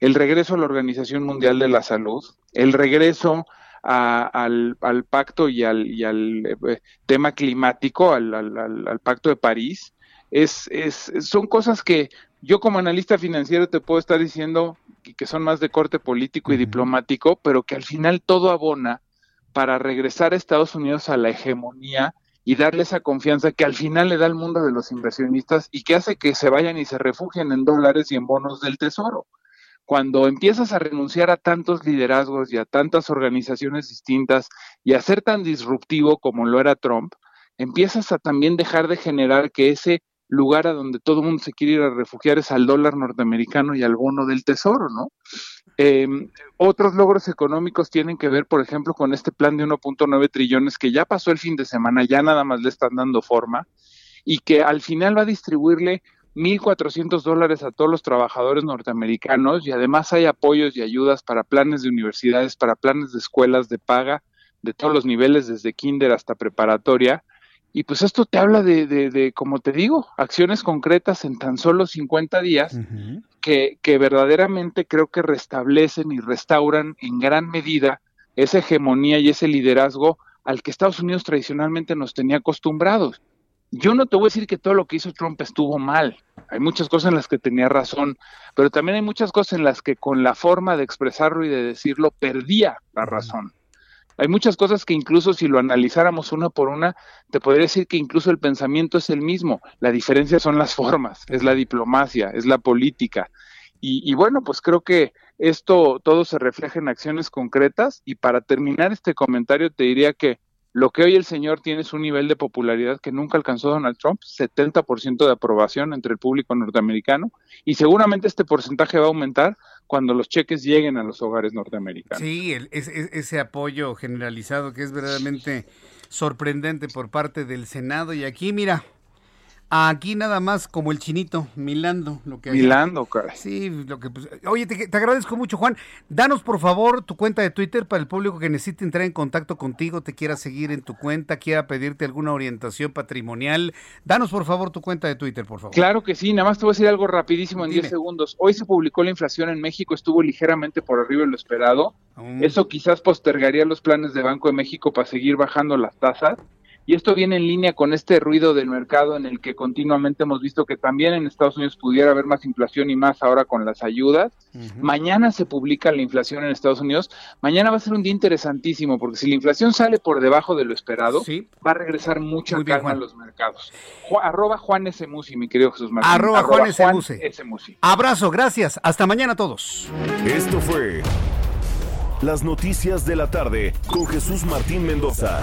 El regreso a la Organización Mundial de la Salud, el regreso al, pacto y al, eh, tema climático, al, pacto de París, es, es, son cosas que yo como analista financiero te puedo estar diciendo que, son más de corte político y diplomático, pero que al final todo abona para regresar a Estados Unidos a la hegemonía y darle esa confianza que al final le da al mundo de los inversionistas y que hace que se vayan y se refugien en dólares y en bonos del tesoro. Cuando empiezas a renunciar a tantos liderazgos y a tantas organizaciones distintas y a ser tan disruptivo como lo era Trump, empiezas a también dejar de generar que ese lugar a donde todo el mundo se quiere ir a refugiar es al dólar norteamericano y al bono del tesoro, ¿no? Em, otros logros económicos tienen que ver, por ejemplo, con este plan de 1.9 trillones que ya pasó el fin de semana, ya nada más le están dando forma y que al final va a distribuirle 1.400 dólares a todos los trabajadores norteamericanos y además hay apoyos y ayudas para planes de universidades, para planes de escuelas de paga de todos los niveles, desde kinder hasta preparatoria, y pues esto te habla de, de, como te digo, acciones concretas en tan solo 50 días que, que verdaderamente creo que restablecen y restauran en gran medida esa hegemonía y ese liderazgo al que Estados Unidos tradicionalmente nos tenía acostumbrados. Yo no te voy a decir que todo lo que hizo Trump estuvo mal. Hay muchas cosas en las que tenía razón, pero también hay muchas cosas en las que con la forma de expresarlo y de decirlo perdía la razón. Hay muchas cosas que incluso si lo analizáramos una por una, te podría decir que incluso el pensamiento es el mismo. La diferencia son las formas, es la diplomacia, es la política. Y, bueno, pues creo que esto todo se refleja en acciones concretas. Y para terminar este comentario, te diría que lo que hoy el señor tiene es un nivel de popularidad que nunca alcanzó Donald Trump, 70% de aprobación entre el público norteamericano, y seguramente este porcentaje va a aumentar cuando los cheques lleguen a los hogares norteamericanos. Sí, ese apoyo generalizado que es verdaderamente sorprendente por parte del Senado. Y aquí, mira, Aquí nada más como el chinito, milando lo que Milando, cara. Sí, lo que pues, Oye, te, agradezco mucho, Juan. Danos por favor tu cuenta de Twitter para el público que necesite entrar en contacto contigo, te quiera seguir en tu cuenta, quiera pedirte alguna orientación patrimonial. Danos por favor tu cuenta de Twitter, por favor. Claro que sí, nada más te voy a decir algo rapidísimo en 10 segundos. Hoy se publicó la inflación en México, estuvo ligeramente por arriba de lo esperado. Mm. Eso quizás postergaría los planes de Banco de México para seguir bajando las tasas. Y esto viene en línea con este ruido del mercado en el que continuamente hemos visto que también en Estados Unidos pudiera haber más inflación y más ahora con las ayudas. Mañana se publica la inflación en Estados Unidos. Mañana va a ser un día interesantísimo porque si la inflación sale por debajo de lo esperado, va a regresar mucha calma a los mercados. arroba Juan S. Musi, mi querido Jesús Martín. Arroba, Juan, S. Musi. Abrazo, gracias. Hasta mañana a todos. Esto fue Las Noticias de la Tarde con Jesús Martín Mendoza.